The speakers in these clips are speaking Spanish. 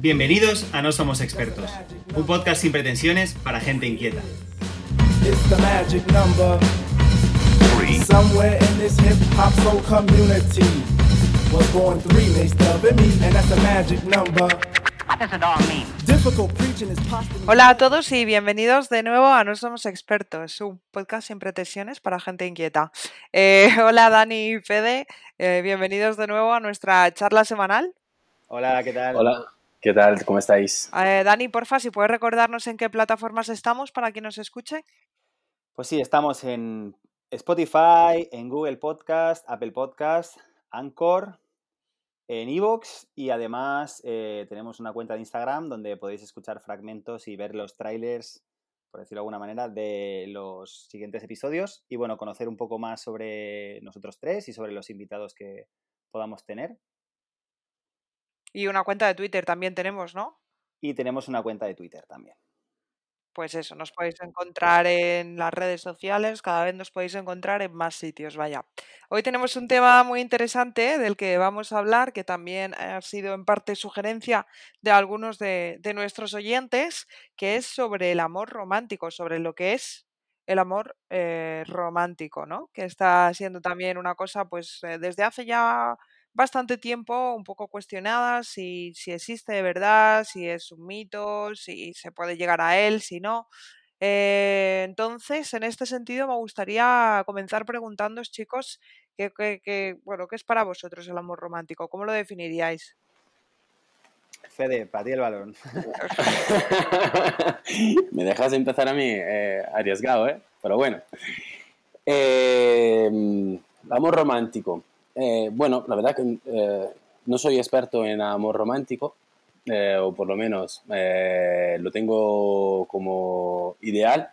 Bienvenidos a No Somos Expertos, un podcast sin pretensiones para gente inquieta. Hola a todos y bienvenidos de nuevo a No Somos Expertos, un podcast sin pretensiones para gente inquieta. Eh, hola Dani y Fede, eh, bienvenidos de nuevo a nuestra charla semanal. Hola, ¿qué tal? Hola, ¿qué tal? ¿Cómo estáis? Eh, Dani, porfa, si puedes recordarnos en qué plataformas estamos para quien nos escuche. Pues sí, estamos en Spotify, en Google Podcast, Apple Podcast, Anchor, en Evox y además eh, tenemos una cuenta de Instagram donde podéis escuchar fragmentos y ver los trailers, por decirlo de alguna manera, de los siguientes episodios y bueno, conocer un poco más sobre nosotros tres y sobre los invitados que podamos tener. Y una cuenta de Twitter también tenemos, ¿no? Y tenemos una cuenta de Twitter también. Pues eso, nos podéis encontrar en las redes sociales, cada vez nos podéis encontrar en más sitios, vaya. Hoy tenemos un tema muy interesante del que vamos a hablar, que también ha sido en parte sugerencia de algunos de, de nuestros oyentes, que es sobre el amor romántico, sobre lo que es el amor eh, romántico, ¿no? Que está siendo también una cosa, pues, eh, desde hace ya bastante tiempo un poco cuestionada si, si existe de verdad, si es un mito, si se puede llegar a él, si no. Eh, entonces, en este sentido, me gustaría comenzar preguntándoos, chicos, ¿qué, qué- qué- bueno, ¿qué es para vosotros el amor romántico? ¿Cómo lo definiríais? Fede, para ti el balón. Me dejas empezar a mí eh, arriesgado, ¿eh? Pero bueno. Eh, amor romántico. Eh, bueno, la verdad que eh, no soy experto en amor romántico, eh, o por lo menos lo tengo como ideal,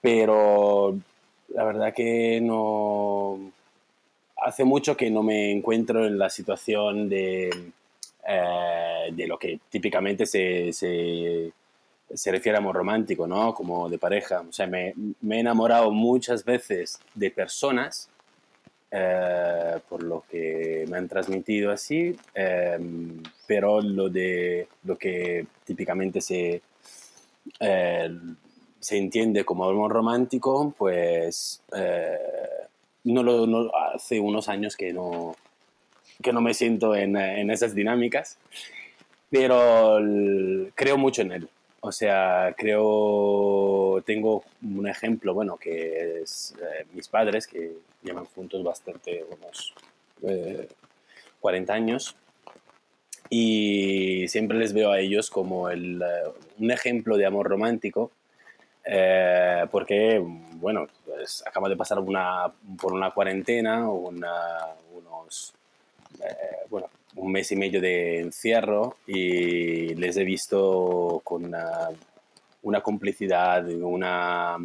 pero la verdad que no... Hace mucho que no me encuentro en la situación de, de lo que típicamente se, se, se refiere a amor romántico, ¿no? Como de pareja. O sea, me he enamorado muchas veces de personas eh, por lo que me han transmitido así, eh, pero lo de lo que típicamente se, eh, se entiende como amor romántico, pues eh, no lo, hace unos años que no, que no me siento en, en esas dinámicas, pero creo mucho en él. O sea, creo, tengo un ejemplo, bueno, que es eh, mis padres, que llevan juntos bastante, unos eh, 40 años, y siempre les veo a ellos como el, eh, un ejemplo de amor romántico, eh, porque, bueno, pues, acaba de pasar una, por una cuarentena, una, unos, bueno, un mes y medio de encierro y les he visto con una, una complicidad, una,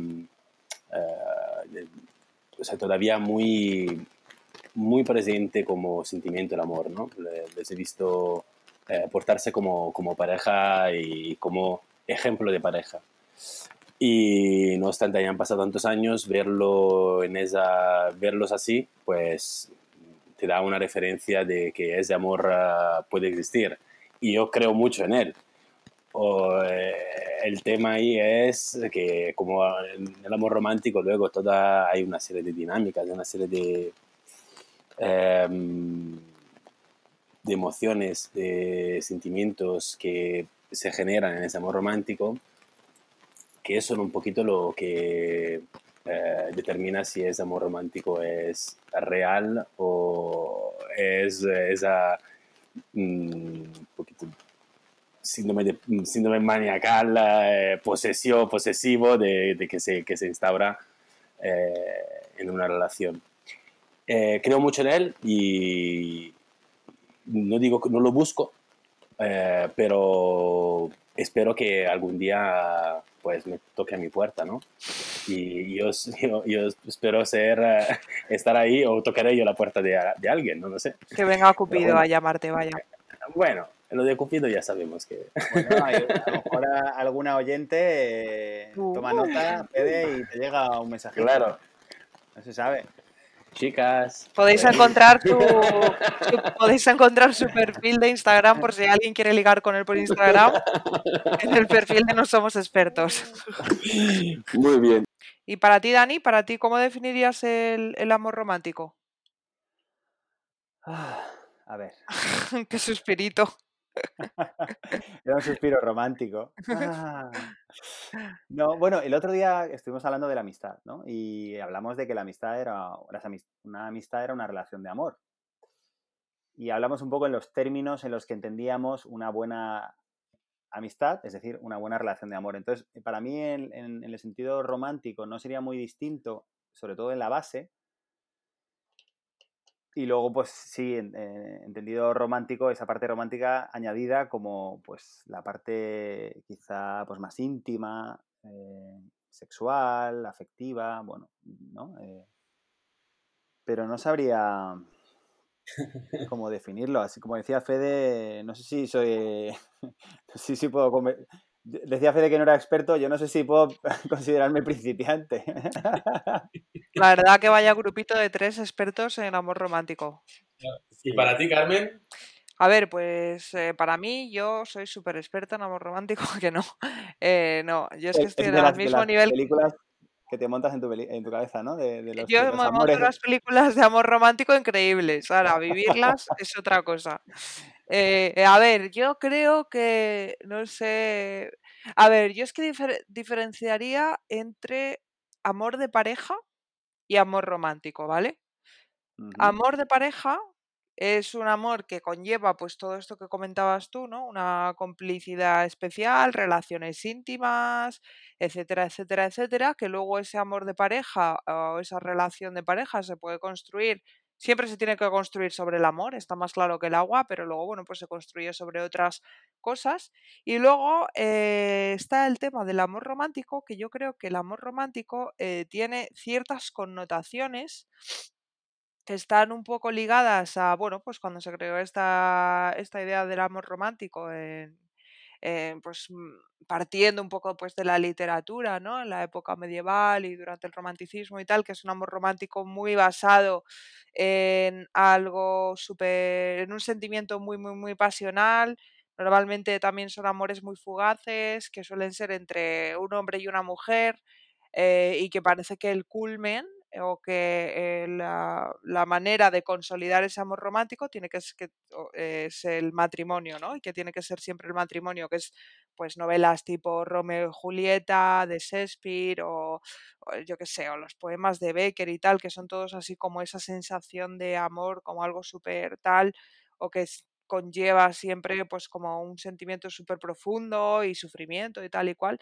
de- o sea, todavía muy, muy presente como sentimiento el amor, ¿no? Le- Les he visto eh, portarse como, como pareja y como ejemplo de pareja. Y no obstante hayan pasado tantos años, verlo en esa, verlos así, pues te da una referencia de que ese amor ah, puede existir. Y yo creo mucho en él. O, eh, el tema ahí es que como en el amor romántico luego toda, hay una serie de dinámicas, una serie de, em, de emociones, de sentimientos que se generan en ese amor romántico, que son un poquito lo que eh, determina si ese amor romántico es real o es esa mm, poquito síndrome, de, síndrome maniacal, eh, posesivo, de, que, se, que se instaura eh, en una relación. Eh, creo mucho en él y no digo que no lo busco, eh, pero espero que algún día pues me toque a mi puerta, ¿no? Y yo, yo, yo espero ser, eh, estar ahí o tocaré yo la puerta de, de alguien, no lo sé. Que venga Cupido bueno. a llamarte, vaya. Bueno, lo de Cupido ya sabemos que... Bueno, hay- a lo mejor a- alguna oyente eh, Uh. toma nota, Fede, y te llega un mensaje. Claro, No se sabe. Chicas. Podéis eh, encontrar su- podéis encontrar su perfil de Instagram por si alguien quiere ligar con él por Instagram. En el perfil de No Somos Expertos. Muy bien. Y para ti, Dani, para ti, ¿cómo definirías el, el amor romántico? Ah, a ver, Qué suspirito. era un suspiro romántico. Ah. No, bueno, el otro día estuvimos hablando de la amistad, ¿no? Y hablamos de que la amistad era, una amistad era una relación de amor. Y hablamos un poco en los términos en los que entendíamos una buena amistad, es decir, una buena relación de amor. Entonces, para mí, en, en- en el sentido romántico, no sería muy distinto, sobre todo en la base. Y luego, pues sí, eh, entendido romántico, esa parte romántica añadida como pues la parte quizá pues más íntima, eh, sexual, afectiva, bueno, ¿no? Eh, pero no sabría cómo definirlo. Así como decía Fede, no sé si soy, no sé si puedo Decía Fede que no era experto, yo no sé si puedo considerarme principiante. La verdad que vaya grupito de tres expertos en amor romántico. Y para ti, Carmen, A ver, pues eh, para mí yo soy súper experta en amor romántico, que no. Eh, no, yo es que Es estoy en el mismo las nivel. películas que te montas en tu, en tu cabeza, ¿no? De, de los, Yo de me los monto amores. unas películas de amor romántico increíbles. Ahora, vivirlas es otra cosa. Eh, eh, a ver, yo creo que, no sé. A ver, yo es que difer- diferenciaría entre amor de pareja y amor romántico, ¿vale? Amor de pareja es un amor que conlleva pues todo esto que comentabas tú, ¿no? Una complicidad especial, relaciones íntimas, etcétera, etcétera, etcétera, que luego ese amor de pareja o esa relación de pareja se puede construir, siempre se tiene que construir sobre el amor, está más claro que el agua, pero luego, bueno, pues se construye sobre otras cosas. Y luego eh, está el tema del amor romántico, que yo creo que el amor romántico eh, tiene ciertas connotaciones están un poco ligadas a, bueno, pues cuando se creó esta, esta idea del amor romántico, en, pues mm, partiendo un poco pues de la literatura, ¿no? En la época medieval y durante el romanticismo y tal, que es un amor romántico muy basado en algo súper, en un sentimiento muy, muy, muy pasional. Normalmente también son amores muy fugaces, que suelen ser entre un hombre y una mujer, eh, y que parece que el culmen o que eh, la, la manera de consolidar ese amor romántico tiene que que, es el matrimonio, ¿no? Y que tiene que ser siempre el matrimonio, que es pues novelas tipo Romeo y Julieta, de Shakespeare o, yo qué sé, o los poemas de Becker y tal, que son todos así como esa sensación de amor, como algo súper tal, o que conlleva siempre pues como un sentimiento súper profundo y sufrimiento y tal y cual.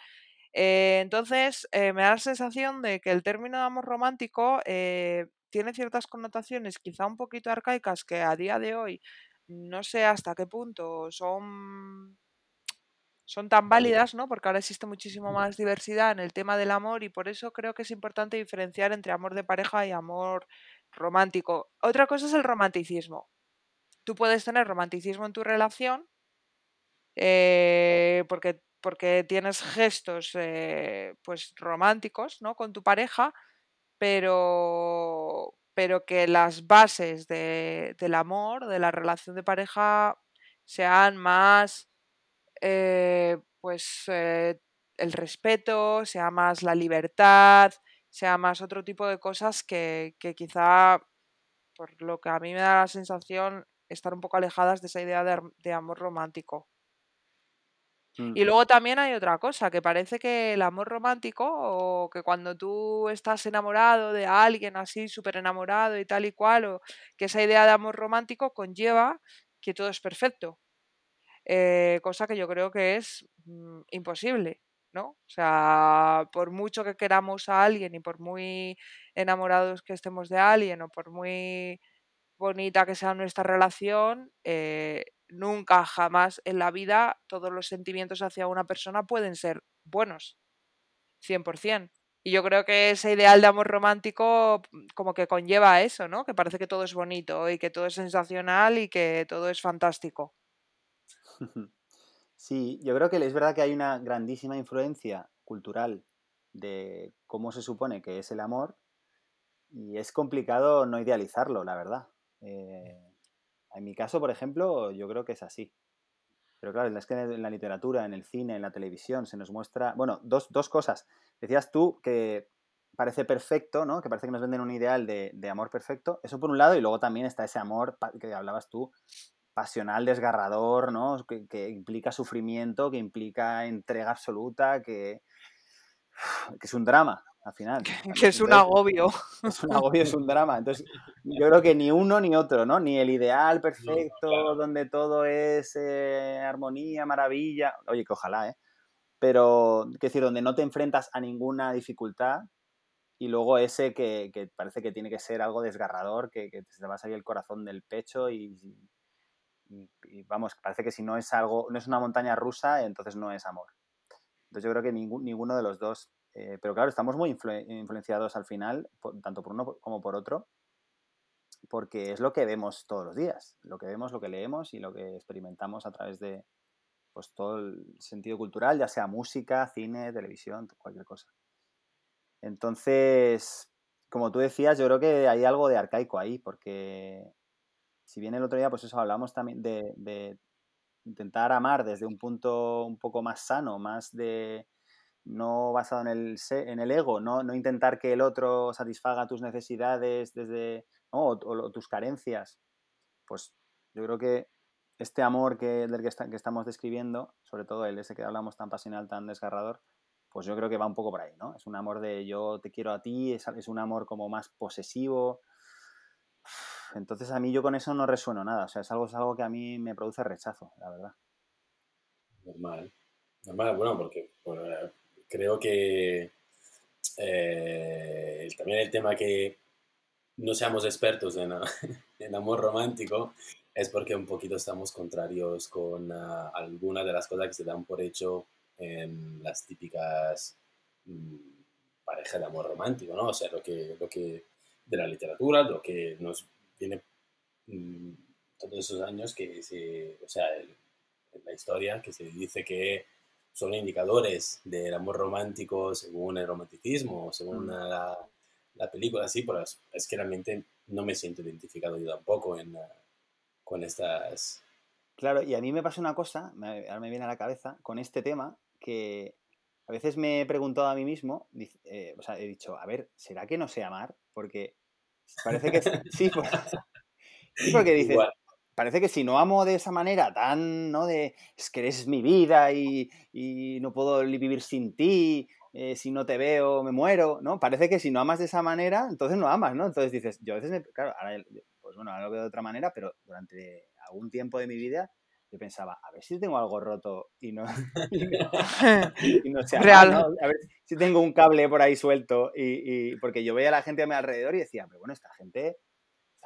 Eh, entonces, eh, me da la sensación de que el término de amor romántico eh, tiene ciertas connotaciones quizá un poquito arcaicas que a día de hoy no sé hasta qué punto son, son tan válidas, ¿no? Porque ahora existe muchísimo más diversidad en el tema del amor y por eso creo que es importante diferenciar entre amor de pareja y amor romántico. Otra cosa es el romanticismo. Tú puedes tener romanticismo en tu relación eh, porque, porque tienes gestos eh, pues románticos, ¿no? con tu pareja, pero, pero que las bases de- del amor, de la relación de pareja, sean más eh, pues eh, el respeto, sea más la libertad, sea más otro tipo de cosas que, que quizá, por lo que a mí me da la sensación, estar un poco alejadas de esa idea de amor romántico. Mm, Y luego también hay otra cosa, que parece que el amor romántico, o que cuando tú estás enamorado de alguien así, súper enamorado y tal y cual, o que esa idea de amor romántico conlleva que todo es perfecto, eh, cosa que yo creo que es mm, imposible, ¿no? O sea, por mucho que queramos a alguien y por muy enamorados que estemos de alguien o por muy bonita que sea nuestra relación, eh, nunca, jamás en la vida todos los sentimientos hacia una persona pueden ser buenos, 100%. Y yo creo que ese ideal de amor romántico mm, como que conlleva eso, ¿no? Que parece que todo es bonito y que todo es sensacional y que todo es fantástico. Sí, yo creo que es verdad que hay una grandísima influencia cultural de cómo se supone que es el amor y es complicado no idealizarlo, la verdad. Eh, en mi caso, por ejemplo, yo creo que es así. Pero claro, es que en la literatura, en el cine, en la televisión, se nos muestra. Bueno, dos, dos cosas. Decías tú que parece perfecto, ¿no? Que parece que nos venden un ideal de, de, amor perfecto. Eso por un lado, y luego también está ese amor que hablabas tú, pasional, desgarrador, ¿no? Que, que implica sufrimiento, que implica entrega absoluta, que, que es un drama al final. Que es un agobio. Es un agobio, es un drama. Entonces, yo creo que ni uno ni otro, ¿no? Ni el ideal perfecto, donde todo es eh, armonía, maravilla. Oye, que ojalá, ¿eh? Pero, es decir, donde no te enfrentas a ninguna dificultad y luego ese que, que parece que tiene que ser algo desgarrador, que, te va a salir el corazón del pecho y, y, y, vamos, parece que si no es algo, no es una montaña rusa, entonces no es amor. Entonces yo creo que ninguno de los dos eh, pero claro, estamos muy influ influenciados al final, tanto por uno como por otro, porque es lo que vemos todos los días, lo que vemos, lo que leemos y lo que experimentamos a través de pues, todo el sentido cultural, ya sea música, cine, televisión, cualquier cosa. Entonces, como tú decías, yo creo que hay algo de arcaico ahí, porque si bien el otro día, pues eso hablamos también de intentar amar desde un punto un poco más sano, más de no basado en el, en el ego, no, no, intentar que el otro satisfaga tus necesidades desde, ¿no? o, tus carencias, pues yo creo que este amor que, del que, está, que, estamos describiendo, sobre todo el ese que hablamos tan pasional, tan desgarrador, pues yo creo que va un poco por ahí, ¿no? Es un amor de yo te quiero a ti, es, es un amor como más posesivo. Entonces a mí yo con eso no resueno nada, o sea, es algo, es algo que a mí me produce rechazo, la verdad. Normal. Normal, bueno, porque creo que eh, también el tema que no seamos expertos en, en, amor romántico es porque un poquito estamos contrarios con uh, algunas de las cosas que se dan por hecho en las típicas mmm, parejas de amor romántico, ¿no? O sea, lo que, lo que de la literatura, lo que nos viene mmm, todos esos años que se, o sea, el, la historia que se dice que son indicadores del amor romántico según el romanticismo, según mm. la, la, película, así, pero es, es, que realmente no me siento identificado yo tampoco en, uh, con estas... Claro, y a mí me pasa una cosa, me, ahora me viene a la cabeza, con este tema, que a veces me he preguntado a mí mismo, eh, o sea, he dicho, a ver, ¿será que no sé amar? Porque parece que sí, pues, sí porque dices, Igual parece que si no amo de esa manera tan, ¿no? De, es que eres mi vida y, y no puedo vivir sin ti, eh, si no te veo me muero, ¿no? Parece que si no amas de esa manera, entonces no amas, ¿no? Entonces dices, yo a veces, me, claro, ahora, pues bueno, ahora lo veo de otra manera, pero durante algún tiempo de mi vida yo pensaba, a ver si tengo algo roto y no, y no, y no Real. ¿no? A ver si tengo un cable por ahí suelto y, y, porque yo veía a la gente a mi alrededor y decía, pero bueno, esta gente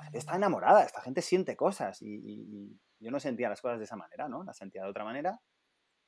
esta gente está enamorada, esta gente siente cosas y, y, y, yo no sentía las cosas de esa manera, ¿no? Las sentía de otra manera,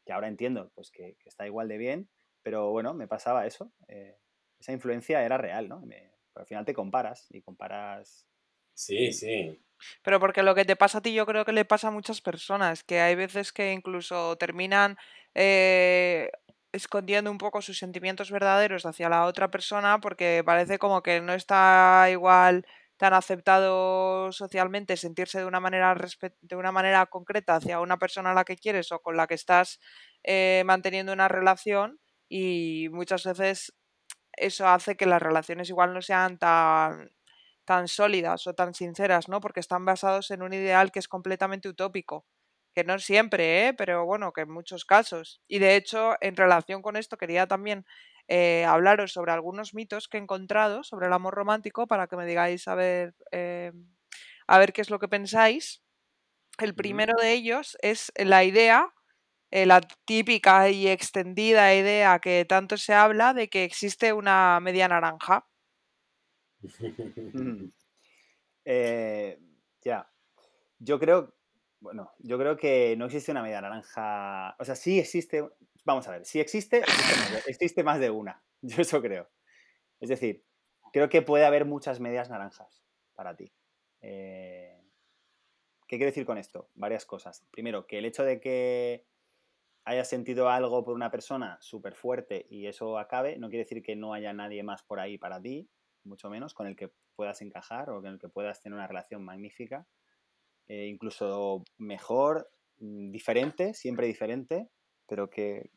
que ahora entiendo pues que, que está igual de bien, pero bueno, me pasaba eso, eh, esa influencia era real, ¿no? Me, pero al final te comparas y comparas... Sí, sí. Pero porque lo que te pasa a ti yo creo que le pasa a muchas personas, que hay veces que incluso terminan eh, escondiendo un poco sus sentimientos verdaderos hacia la otra persona porque parece como que no está igual tan aceptado socialmente sentirse de una manera de una manera concreta hacia una persona a la que quieres o con la que estás eh, manteniendo una relación y muchas veces eso hace que las relaciones igual no sean tan tan sólidas o tan sinceras, ¿no? Porque están basados en un ideal que es completamente utópico. Que no siempre, ¿eh? pero bueno, que en muchos casos. Y de hecho, en relación con esto, quería también eh, hablaros sobre algunos mitos que he encontrado sobre el amor romántico para que me digáis a ver, eh, a ver qué es lo que pensáis. El primero de ellos es la idea, eh, la típica y extendida idea que tanto se habla de que existe una media naranja. Mm. Ya. Yo creo, bueno, yo creo que no existe una media naranja. O sea, sí existe, vamos a ver, si existe, existe más, de, una. Yo eso creo. Es decir, creo que puede haber muchas medias naranjas para ti. Eh, ¿Qué quiero decir con esto? Varias cosas. Primero, que el hecho de que hayas sentido algo por una persona súper fuerte y eso acabe, no quiere decir que no haya nadie más por ahí para ti. mucho menos, con el que puedas encajar o con el que puedas tener una relación magnífica, eh, incluso mejor, mm, diferente, siempre diferente, pero que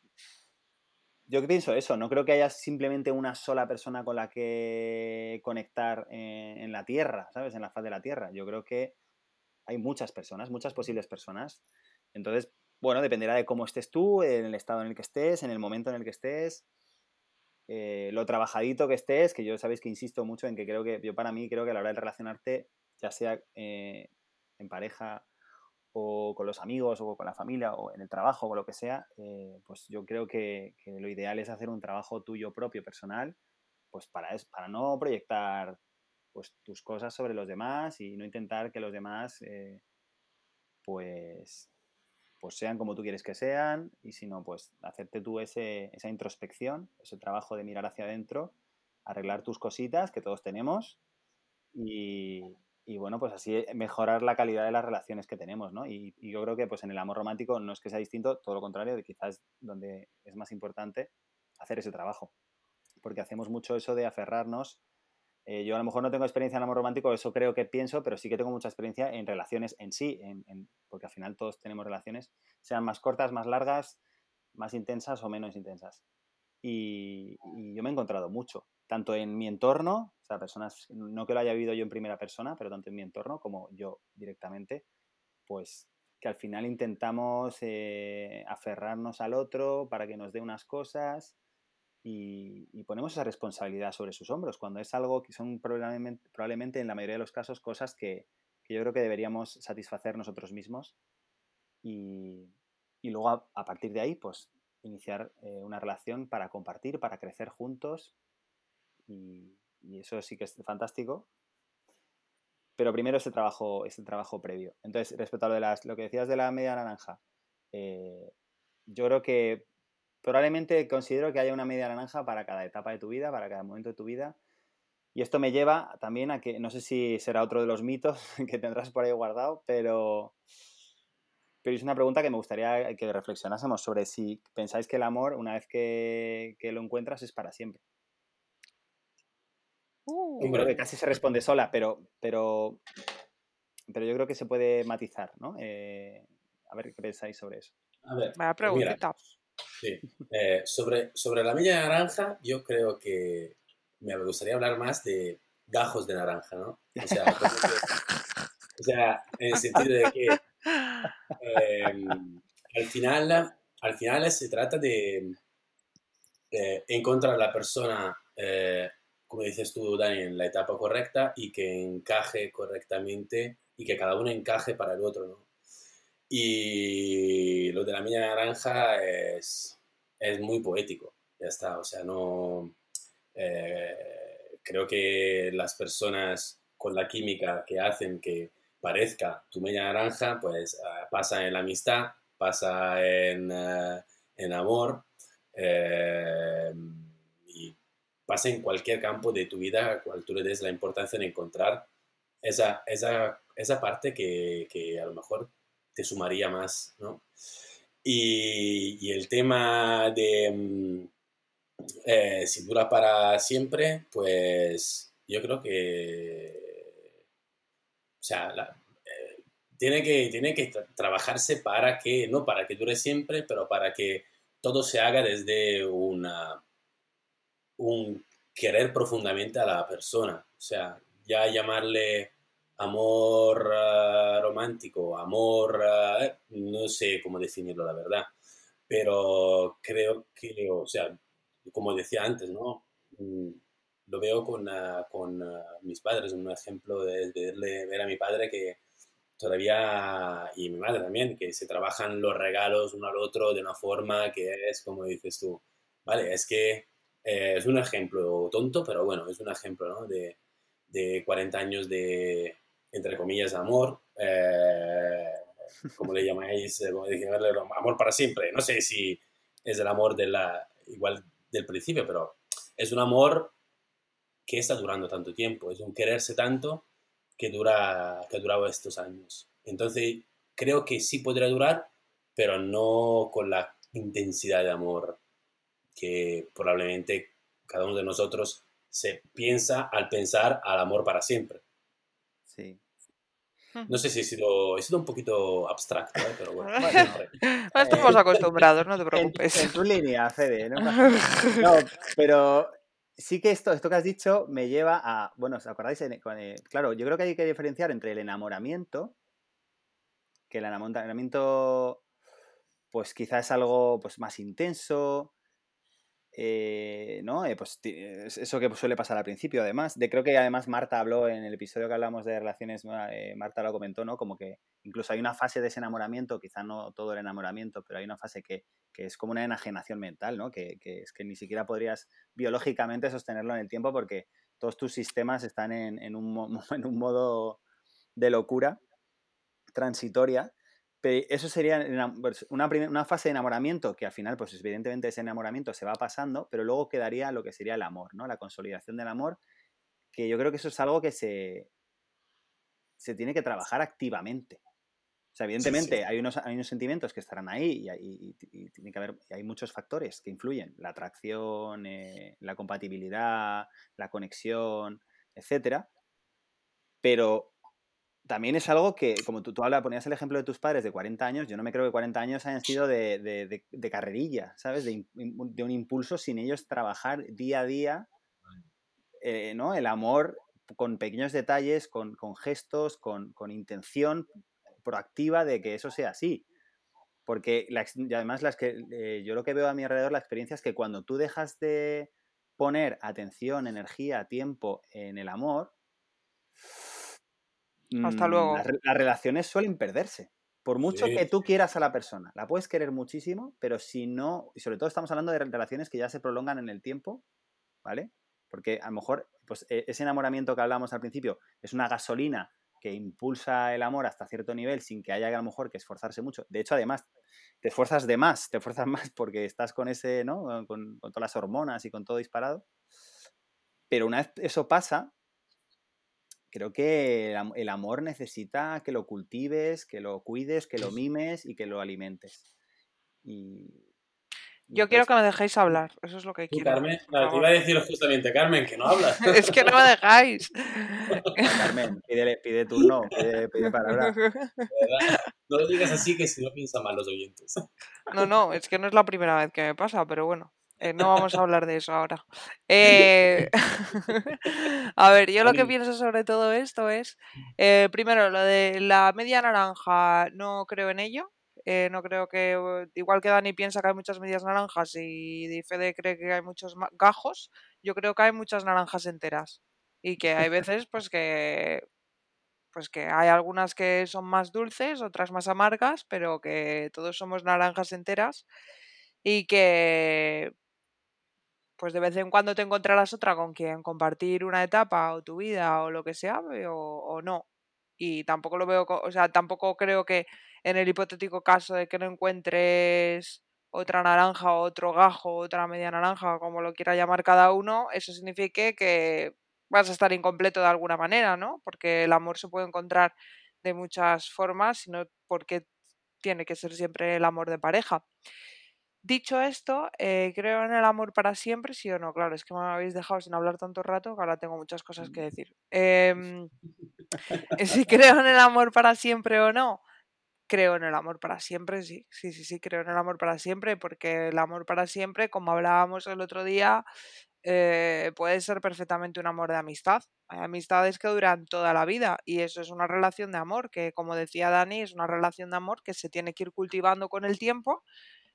yo pienso eso, no creo que haya simplemente una sola persona con la que conectar en, en la Tierra, ¿sabes? En la faz de la Tierra. Yo creo que hay muchas personas, muchas posibles personas. Entonces, bueno, dependerá de cómo estés tú, en el estado en el que estés, en el momento en el que estés, eh, lo trabajadito que estés, que yo sabéis que insisto mucho en que creo que, yo para mí creo que a la hora de relacionarte, ya sea eh, en pareja o con los amigos o con la familia o en el trabajo o lo que sea, eh, pues yo creo que, lo ideal es hacer un trabajo tuyo propio, personal, pues para, para no proyectar pues, tus cosas sobre los demás y no intentar que los demás pues pues sean como tú quieres que sean y si no, pues hacerte tú ese, esa introspección, ese trabajo de mirar hacia adentro, arreglar tus cositas que todos tenemos y, y bueno, pues así mejorar la calidad de las relaciones que tenemos, ¿no? Y, yo creo que pues en el amor romántico no es que sea distinto, todo lo contrario, de quizás donde es más importante hacer ese trabajo, porque hacemos mucho eso de aferrarnos eh, yo a lo mejor no tengo experiencia en amor romántico, eso creo que pienso, pero sí que tengo mucha experiencia en relaciones en sí, en, porque al final todos tenemos relaciones, sean más cortas, más largas, más intensas o menos intensas. Y, yo me he encontrado mucho, tanto en mi entorno, o sea, personas, no que lo haya vivido yo en primera persona, pero tanto en mi entorno como yo directamente, pues que al final intentamos eh, aferrarnos al otro para que nos dé unas cosas y, y, ponemos esa responsabilidad sobre sus hombros, cuando es algo que son probablemente, probablemente en la mayoría de los casos cosas que, que yo creo que deberíamos satisfacer nosotros mismos y, y luego a, a, partir de ahí pues iniciar eh, una relación para compartir, para crecer juntos y, eso sí que es fantástico. Pero primero ese trabajo, ese trabajo previo. Entonces, respecto a lo, de las, que decías de la media naranja, eh, yo creo que probablemente considero que haya una media naranja para cada etapa de tu vida, para cada momento de tu vida. Y esto me lleva también a que, no sé si será otro de los mitos que tendrás por ahí guardado, pero, pero es una pregunta que me gustaría que reflexionásemos sobre si pensáis que el amor, una vez que lo encuentras, es para siempre. Uh, creo que casi se responde sola, pero, pero, pero yo creo que se puede matizar, ¿no? Eh, a ver qué pensáis sobre eso. A ver, Vaya preguntita. Mira, Sí. Eh, sobre, sobre la media naranja, yo creo que me gustaría hablar más de gajos de naranja, ¿no? O sea, o sea en el sentido de que eh, al, final, al final se trata de eh, encontrar a la persona, eh, como dices tú, Dani, en la etapa correcta y que encaje correctamente y que cada uno encaje para el otro, ¿no? Y lo de la media naranja es, es muy poético, ya está, o sea, no... Eh, creo que las personas con la química que hacen que parezca tu media naranja, pues uh, pasa en la amistad, pasa en, uh, en amor eh, pasa en cualquier campo de tu vida al cual tú le des la importancia de encontrar esa, esa, esa parte que, que a lo mejor te sumaría más, ¿no? Y, y el tema de mm, eh, si dura para siempre, pues yo creo que, o sea, eh, tiene que, tiene que tra trabajarse para que, no para que dure siempre, pero para que todo se haga desde una, un querer profundamente a la persona. O sea, ya llamarle amor uh, romántico, amor, uh, no sé cómo definirlo, la verdad, pero creo que, o sea, como decía antes, ¿no? Mm, lo veo con, uh, con mis padres, un ejemplo de verle, ver a mi padre que todavía, y mi madre también, que se trabajan los regalos uno al otro de una forma que es, como dices tú, vale, es que eh, es un ejemplo tonto, pero bueno, es un ejemplo, ¿no? De, de 40 años de, entre comillas, amor, eh, como le llamáis, eh, amor para siempre. No sé si es el amor de la, igual del principio, pero es un amor que está durando tanto tiempo, es un quererse tanto que dura que ha durado estos años. Entonces, creo que sí podría durar, pero no con la intensidad de amor que probablemente cada uno de nosotros se piensa al pensar al amor para siempre. Sí. No sé si he sido, he sido un poquito abstracto, ¿eh? pero bueno. No estamos acostumbrados, no te En, preocupes. en tu línea, Fede. No, No, pero sí que esto, esto que has dicho me lleva a. Bueno, ¿os acordáis? En- eh, claro, yo creo que hay que diferenciar entre el enamoramiento, que el enamoramiento, pues quizás es algo pues, más intenso, eh, ¿no? Eh, pues es eso que suele pasar al principio, además. De, creo que además Marta habló en el episodio que hablamos de relaciones, eh, Marta lo comentó, ¿no? Como que incluso hay una fase de ese enamoramiento, quizá no todo el enamoramiento, pero hay una fase que, que es como una enajenación mental, ¿no? Que, que es que ni siquiera podrías biológicamente sostenerlo en el tiempo porque todos tus sistemas están en, en un, en un modo de locura transitoria. Eso sería pues, una, fase de enamoramiento que al final, pues evidentemente ese enamoramiento se va pasando, pero luego quedaría lo que sería el amor, ¿no? La consolidación del amor, que yo creo que eso es algo que se, se tiene que trabajar activamente. O sea, evidentemente Hay, unos, hay unos sentimientos que estarán ahí y, hay- y- y tiene que haber, y hay muchos factores que influyen. La atracción, eh, la compatibilidad, la conexión, etcétera. Pero también es algo que, como tú, tú habla- ponías el ejemplo de tus padres de 40 años, yo no me creo que 40 años hayan sido de, de- de- de carrerilla, ¿sabes? De, un impulso sin ellos trabajar día a día, eh, ¿no? El amor con pequeños detalles, con, con gestos, con, con intención proactiva de que eso sea así. Porque la y además las que, eh, yo lo que veo a mi alrededor, la experiencia es que cuando tú dejas de poner atención, energía, tiempo en el amor, Hasta mm, luego. Las, re- las relaciones suelen perderse. Por mucho Sí. que tú quieras a la persona, la puedes querer muchísimo, pero si no, y sobre todo estamos hablando de re- relaciones que ya se prolongan en el tiempo, ¿vale? Porque a lo mejor pues, e- ese enamoramiento que hablábamos al principio es una gasolina que impulsa el amor hasta cierto nivel sin que haya a lo mejor que esforzarse mucho. De hecho, además, te esfuerzas de más, te esfuerzas más porque estás con ese, ¿no? Con, con todas las hormonas y con todo disparado. Pero una vez eso pasa, creo que el, am- el amor necesita que lo cultives, que lo cuides, que lo mimes y que lo alimentes. Y, y Yo quiero entonces, que me dejéis hablar, eso es lo que quiero. Carmen, Claro, te iba a decir justamente, Carmen, que no hablas. Es que no me dejáis. Carmen, pídele- pide turno, pide, pide palabra. No lo digas así que si no piensan mal los oyentes. No, no, es que no es la primera vez que me pasa, pero bueno, eh, no vamos a hablar de eso ahora. Eh, a ver, yo lo que pienso sobre todo esto es, eh, primero, lo de la media naranja, no creo en ello. no creo que, igual que Dani piensa que hay muchas medias naranjas y Fede cree que hay muchos gajos, yo creo que hay muchas naranjas enteras. Y que hay veces, pues que pues que hay algunas que son más dulces, otras más amargas, pero que todos somos naranjas enteras y que pues de vez en cuando te encontrarás otra con quien compartir una etapa o tu vida o lo que sea eh, o, no. Y tampoco lo veo, o sea, tampoco creo que en el hipotético caso de que no encuentres otra naranja o otro gajo, otra media naranja, como lo quiera llamar cada uno, eso signifique que vas a estar incompleto de alguna manera, ¿no? Porque el amor se puede encontrar de muchas formas, sino porque tiene que ser siempre el amor de pareja. Dicho esto, eh, ¿creo en el amor para siempre? Sí o no, claro, es que me habéis dejado sin hablar tanto rato que ahora tengo muchas cosas que decir. Em, si creo en el amor para siempre o no, creo en el amor para siempre, sí, sí, sí, sí, creo en el amor para siempre, porque el amor para siempre, como hablábamos el otro día, eh, puede ser perfectamente un amor de amistad. Hay amistades que duran toda la vida y eso es una relación de amor, que como decía Dani, es una relación de amor que se tiene que ir cultivando con el tiempo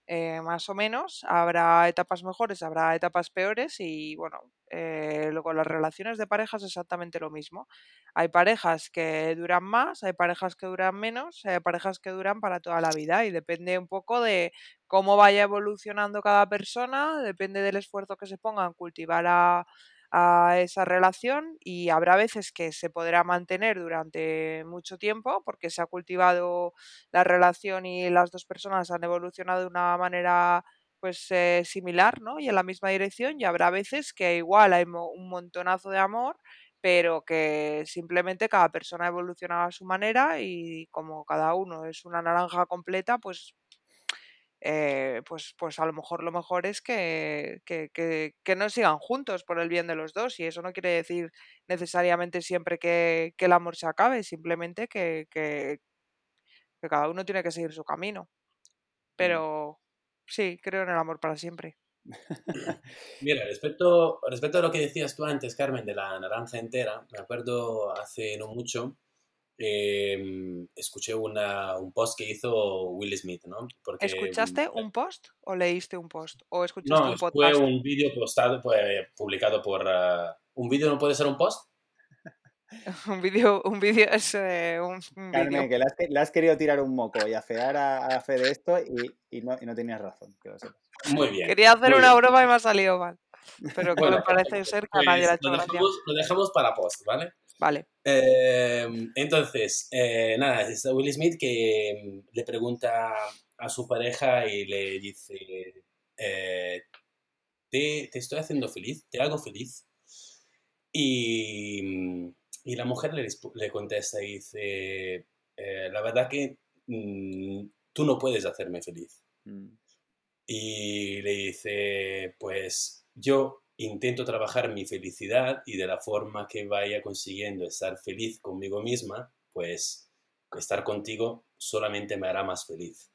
eh, más o menos. Habrá etapas mejores, habrá etapas peores y bueno, eh, luego las relaciones de parejas es exactamente lo mismo. Hay parejas que duran más, hay parejas que duran menos, hay parejas que duran para toda la vida y depende un poco de cómo vaya evolucionando cada persona, depende del esfuerzo que se ponga en cultivar a, a esa relación y habrá veces que se podrá mantener durante mucho tiempo porque se ha cultivado la relación y las dos personas han evolucionado de una manera pues eh, similar, ¿no? Y en la misma dirección y habrá veces que igual hay un montonazo de amor, pero que simplemente cada persona evoluciona a su manera y como cada uno es una naranja completa, pues eh, pues, pues a lo mejor lo mejor es que, que, que, que no sigan juntos por el bien de los dos. Y eso no quiere decir necesariamente siempre que, que el amor se acabe, simplemente que, que, que cada uno tiene que seguir su camino. Pero sí, creo en el amor para siempre. Mira, respecto, respecto a lo que decías tú antes, Carmen, de la naranja entera, me acuerdo hace no mucho, eh, escuché una, un post que hizo Will Smith, ¿no? Porque, ¿Escuchaste un post o leíste un post? ¿O escuchaste no, un podcast? fue un vídeo postado, pues, publicado por... Uh, ¿Un vídeo no puede ser un post? un vídeo un vídeo es eh, un, un Carmen, que le has, le has, querido tirar un moco y afear a, a Fe de esto y, y, no, y no tenías razón. Que lo. Muy bien. Quería hacer una bien. broma y me ha salido mal. Pero que Bueno, me parece ser que a Pues nadie le ha hecho lo, gracia. dejamos, lo dejamos para post, ¿vale? Vale. Eh, entonces, eh, nada, es Will Smith que mm, le pregunta a su pareja y le dice, eh, ¿te, ¿te estoy haciendo feliz? ¿Te hago feliz? Y, mm, y la mujer le, le contesta y dice, eh, la verdad que mm, tú no puedes hacerme feliz. Mm. Y le dice, pues yo intento trabajar mi felicidad y de la forma que vaya consiguiendo estar feliz conmigo misma, pues estar contigo solamente me hará más feliz.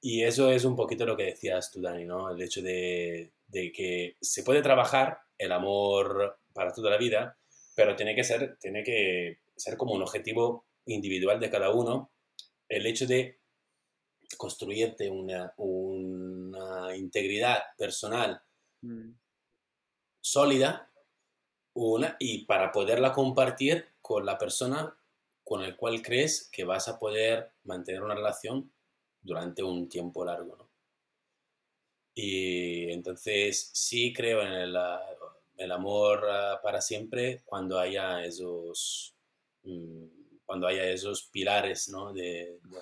Y eso es un poquito lo que decías tú, Dani, ¿no? El hecho de, que se puede trabajar el amor para toda la vida, pero tiene que ser, tiene que ser como un objetivo individual de cada uno. El hecho de construirte una, una integridad personal Mm. Sólida una, y para poderla compartir con la persona con el cual crees que vas a poder mantener una relación durante un tiempo largo. ¿no? Y entonces sí creo en el, amor ah, para siempre cuando haya esos, mm, cuando haya esos pilares ¿no? de, de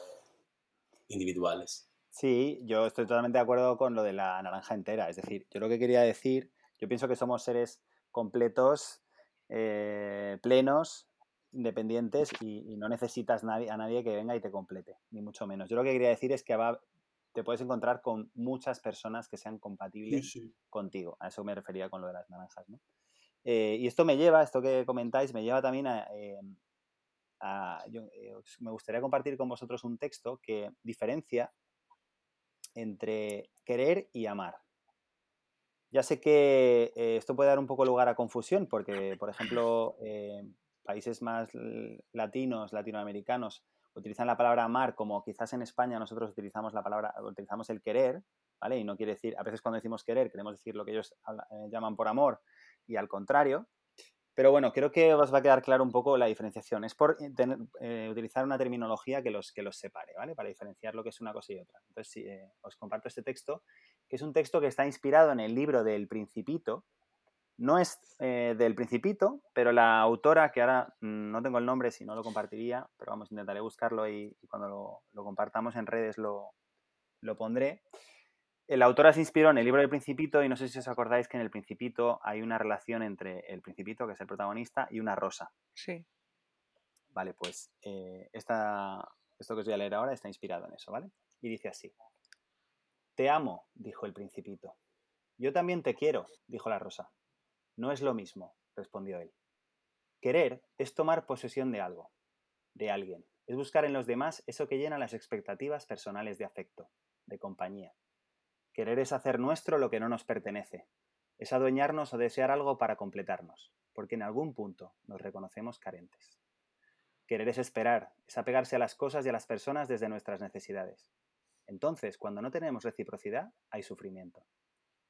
individuales. Sí, yo estoy totalmente de acuerdo con lo de la naranja entera. Es decir, yo lo que quería decir, yo pienso que somos seres completos, eh, plenos, independientes y, y no necesitas a nadie que venga y te complete, ni mucho menos. Yo lo que quería decir es que va, te puedes encontrar con muchas personas que sean compatibles contigo. A eso me refería con lo de las naranjas. ¿no? Eh, y esto me lleva, esto que comentáis, me lleva también a... Eh, a yo, eh, me gustaría compartir con vosotros un texto que diferencia entre querer y amar. Ya sé que eh, esto puede dar un poco lugar a confusión porque, por ejemplo, eh, países más latinos, latinoamericanos, utilizan la palabra amar como quizás en España nosotros utilizamos la palabra, utilizamos el querer, ¿vale? Y no quiere decir, a veces cuando decimos querer queremos decir lo que ellos eh, llaman por amor y al contrario. Pero bueno, creo que os va a quedar claro un poco la diferenciación. Es por utilizar una terminología que los, que los separe, ¿vale? Para diferenciar lo que es una cosa y otra. Entonces, sí, eh, os comparto este texto, que es un texto que está inspirado en el libro del Principito. No es eh, del Principito, pero la autora, que ahora no tengo el nombre, si no lo compartiría, pero vamos, intentaré buscarlo y, y cuando lo, lo compartamos en redes lo, lo pondré. La autora se inspiró en el libro del Principito y no sé si os acordáis que en el Principito hay una relación entre el Principito, que es el protagonista, y una rosa. Sí. Vale, pues eh, esta, esto que os voy a leer ahora está inspirado en eso, ¿vale? Y dice así. Te amo, dijo el Principito. Yo también te quiero, dijo la rosa. No es lo mismo, respondió él. Querer es tomar posesión de algo, de alguien. Es buscar en los demás eso que llena las expectativas personales de afecto, de compañía. Querer es hacer nuestro lo que no nos pertenece. Es adueñarnos o desear algo para completarnos, porque en algún punto nos reconocemos carentes. Querer es esperar, es apegarse a las cosas y a las personas desde nuestras necesidades. Entonces, cuando no tenemos reciprocidad, hay sufrimiento.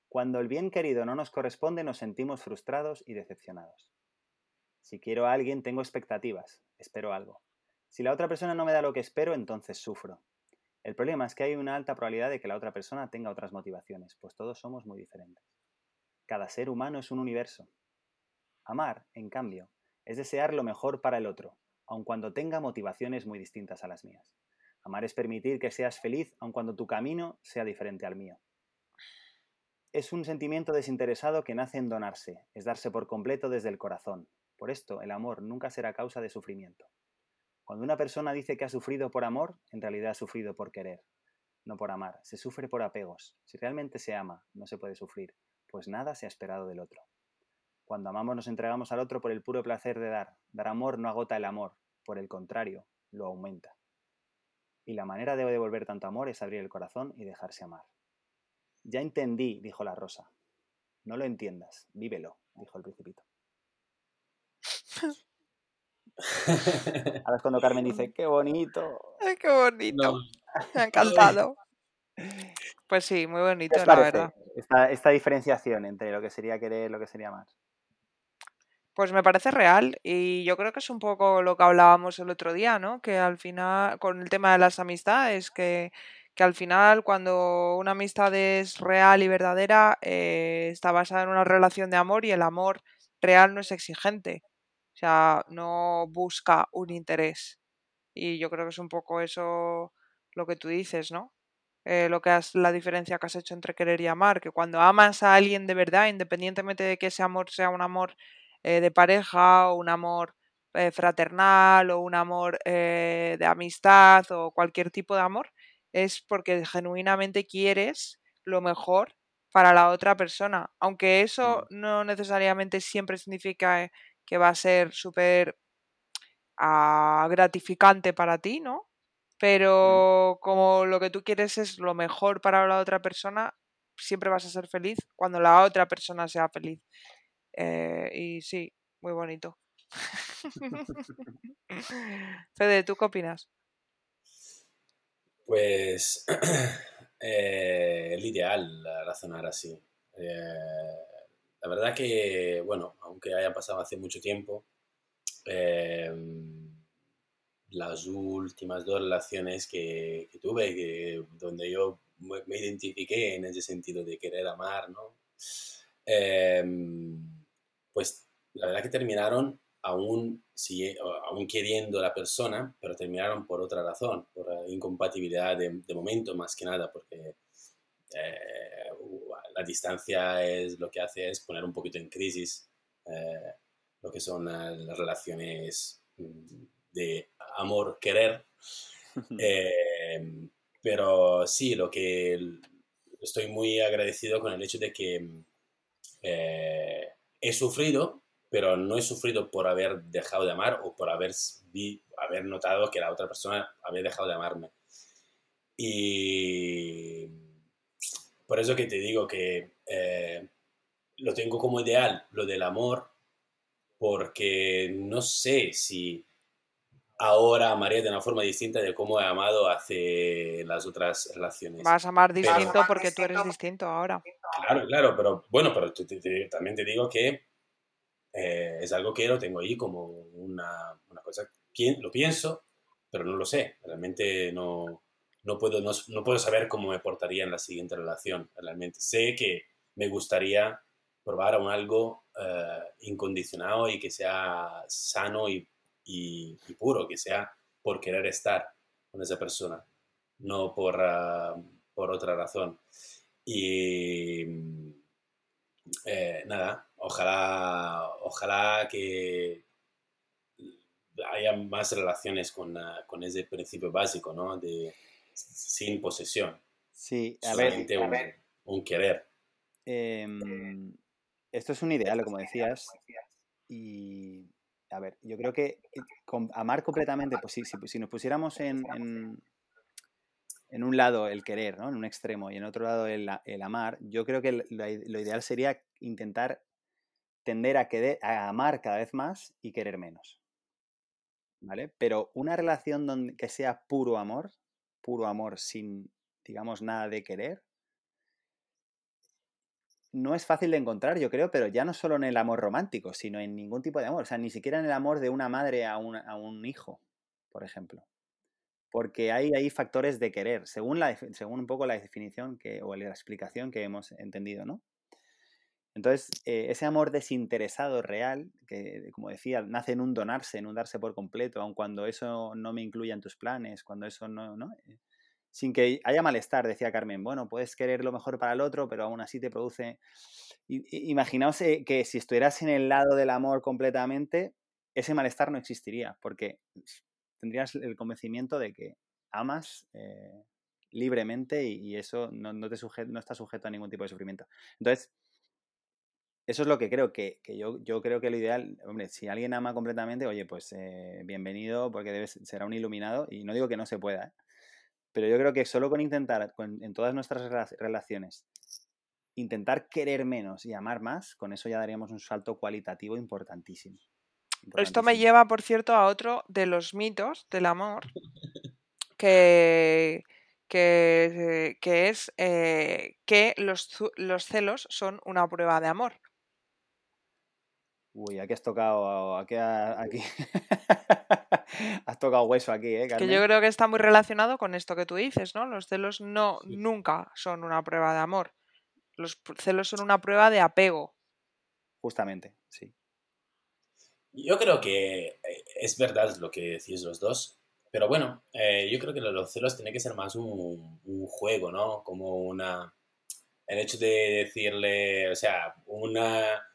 Cuando el bien querido no nos corresponde, nos sentimos frustrados y decepcionados. Si quiero a alguien, tengo expectativas, espero algo. Si la otra persona no me da lo que espero, entonces sufro. El problema es que hay una alta probabilidad de que la otra persona tenga otras motivaciones, pues todos somos muy diferentes. Cada ser humano es un universo. Amar, en cambio, es desear lo mejor para el otro, aun cuando tenga motivaciones muy distintas a las mías. Amar es permitir que seas feliz, aun cuando tu camino sea diferente al mío. Es un sentimiento desinteresado que nace en donarse, es darse por completo desde el corazón. Por esto, el amor nunca será causa de sufrimiento. Cuando una persona dice que ha sufrido por amor, en realidad ha sufrido por querer. no por amar. Se sufre por apegos. Si realmente se ama, no se puede sufrir, pues nada se ha esperado del otro. Cuando amamos nos entregamos al otro por el puro placer de dar. Dar amor no agota el amor, por el contrario, lo aumenta. Y la manera de devolver tanto amor es abrir el corazón y dejarse amar. Ya entendí, dijo la rosa. No lo entiendas, vívelo, dijo el principito. Ahora es cuando Carmen dice, qué bonito. Ay, qué bonito. Me ha encantado. Pues sí, muy ¿Qué bonito, la verdad. esta, esta diferenciación entre lo que sería querer y lo que sería amar? Pues me parece real y yo creo que es un poco lo que hablábamos el otro día, ¿no? Que al final, con el tema de las amistades, que, que al final cuando una amistad es real y verdadera, eh, está basada en una relación de amor y el amor real no es exigente, o sea, no busca un interés. Y yo creo que es un poco eso lo que tú dices, ¿no? Eh, lo que has, la diferencia que has hecho entre querer y amar, que cuando amas a alguien de verdad, independientemente de que ese amor sea un amor eh, de pareja o un amor eh, fraternal o un amor eh, de amistad o cualquier tipo de amor, es porque genuinamente quieres lo mejor para la otra persona. Aunque eso no necesariamente siempre significa que va a ser súper ah, gratificante para ti, ¿no? Pero como lo que tú quieres es lo mejor para la otra persona, siempre vas a ser feliz cuando la otra persona sea feliz. Eh, y sí, muy bonito. Fede, ¿tú qué opinas? Pues eh, el ideal razonar así. Eh, la verdad que, bueno, aunque haya pasado hace mucho tiempo, eh, las últimas dos relaciones que, que tuve, que, donde yo me, me identifiqué en ese sentido de querer amar, ¿no? Pues la verdad que terminaron aún, si, aún queriendo a la persona, pero terminaron por otra razón, por incompatibilidad de, de momento más que nada, porque eh, la distancia es lo que hace es poner un poquito en crisis eh, lo que son las relaciones mm, de amor-querer. Eh, pero sí, lo que estoy muy agradecido con el hecho de que eh, he sufrido, pero no he sufrido por haber dejado de amar o por haber, vi- haber notado que la otra persona había dejado de amarme. Y por eso que te digo que eh, lo tengo como ideal, lo del amor, porque no sé si ahora amaría de una forma distinta de cómo he amado hace las otras relaciones. Vas a amar Pero- distinto porque tú eres distinto ahora. Claro, claro, pero bueno, pero te- te- te- también te digo que eh, es algo que lo tengo ahí como una, una cosa, Pien- lo pienso, pero no lo sé, realmente no, no, puedo, no, no puedo saber cómo me portaría en la siguiente relación, realmente. Sé que me gustaría probar un algo eh, incondicionado y que sea sano y, y- y puro, que sea por querer estar con esa persona, no por, ah, por otra razón. Y eh, nada, ojalá, ojalá que haya más relaciones con, ah, con ese principio básico, ¿no? De sin posesión, Sí, a ver, solamente un, un querer. em, esto es un ideal, como decías, y a ver, yo creo que eh, amar completamente, pues si, si nos pusiéramos en, en, un lado el querer, ¿no? En un extremo, y en otro lado el, el amar, yo creo que lo, lo ideal sería intentar tender a, querer, a amar cada vez más y querer menos. ¿Vale? Pero una relación donde, que sea puro amor, puro amor sin, digamos, nada de querer, no es fácil de encontrar, yo creo, pero ya no solo en el amor romántico, sino en ningún tipo de amor. O sea, ni siquiera en el amor de una madre a un, a un hijo, por ejemplo. Porque hay, hay factores de querer, según, la, según un poco la definición que, o la explicación que hemos entendido, ¿no? Entonces, eh, ese amor desinteresado real, que como decía, nace en un donarse, en un darse por completo, aun cuando eso no me incluya en tus planes, cuando eso no, ¿no? Sin que haya malestar, decía Carmen. Bueno, puedes querer lo mejor para el otro, pero aún así te produce... Imaginaos eh, que si estuvieras en el lado del amor completamente, ese malestar no existiría, porque tendrías el convencimiento de que amas eh, libremente y, eso no, no, te no está sujeto a ningún tipo de sufrimiento. Entonces, eso es lo que creo que, yo, yo, creo que lo ideal, hombre, si alguien ama completamente, oye, pues eh, bienvenido porque debes, será un iluminado y no digo que no se pueda, ¿eh? Pero yo creo que solo con intentar, en todas nuestras relaciones, intentar querer menos y amar más, con eso ya daríamos un salto cualitativo importantísimo. Esto me lleva, por cierto, a otro de los mitos del amor, que, que, es eh, que los, los celos son una prueba de amor. Uy, aquí has tocado, aquí, aquí. has tocado hueso aquí, ¿eh, Que yo creo que está muy relacionado con esto que tú dices, ¿no? Los celos no, nunca son una prueba de amor. Los celos son una prueba de apego. Justamente, sí. Yo creo que eh, es verdad lo que decís los dos, pero bueno, eh, yo creo que los celos tienen que ser más un, juego, ¿no? Como una... El hecho de decirle, o sea, una...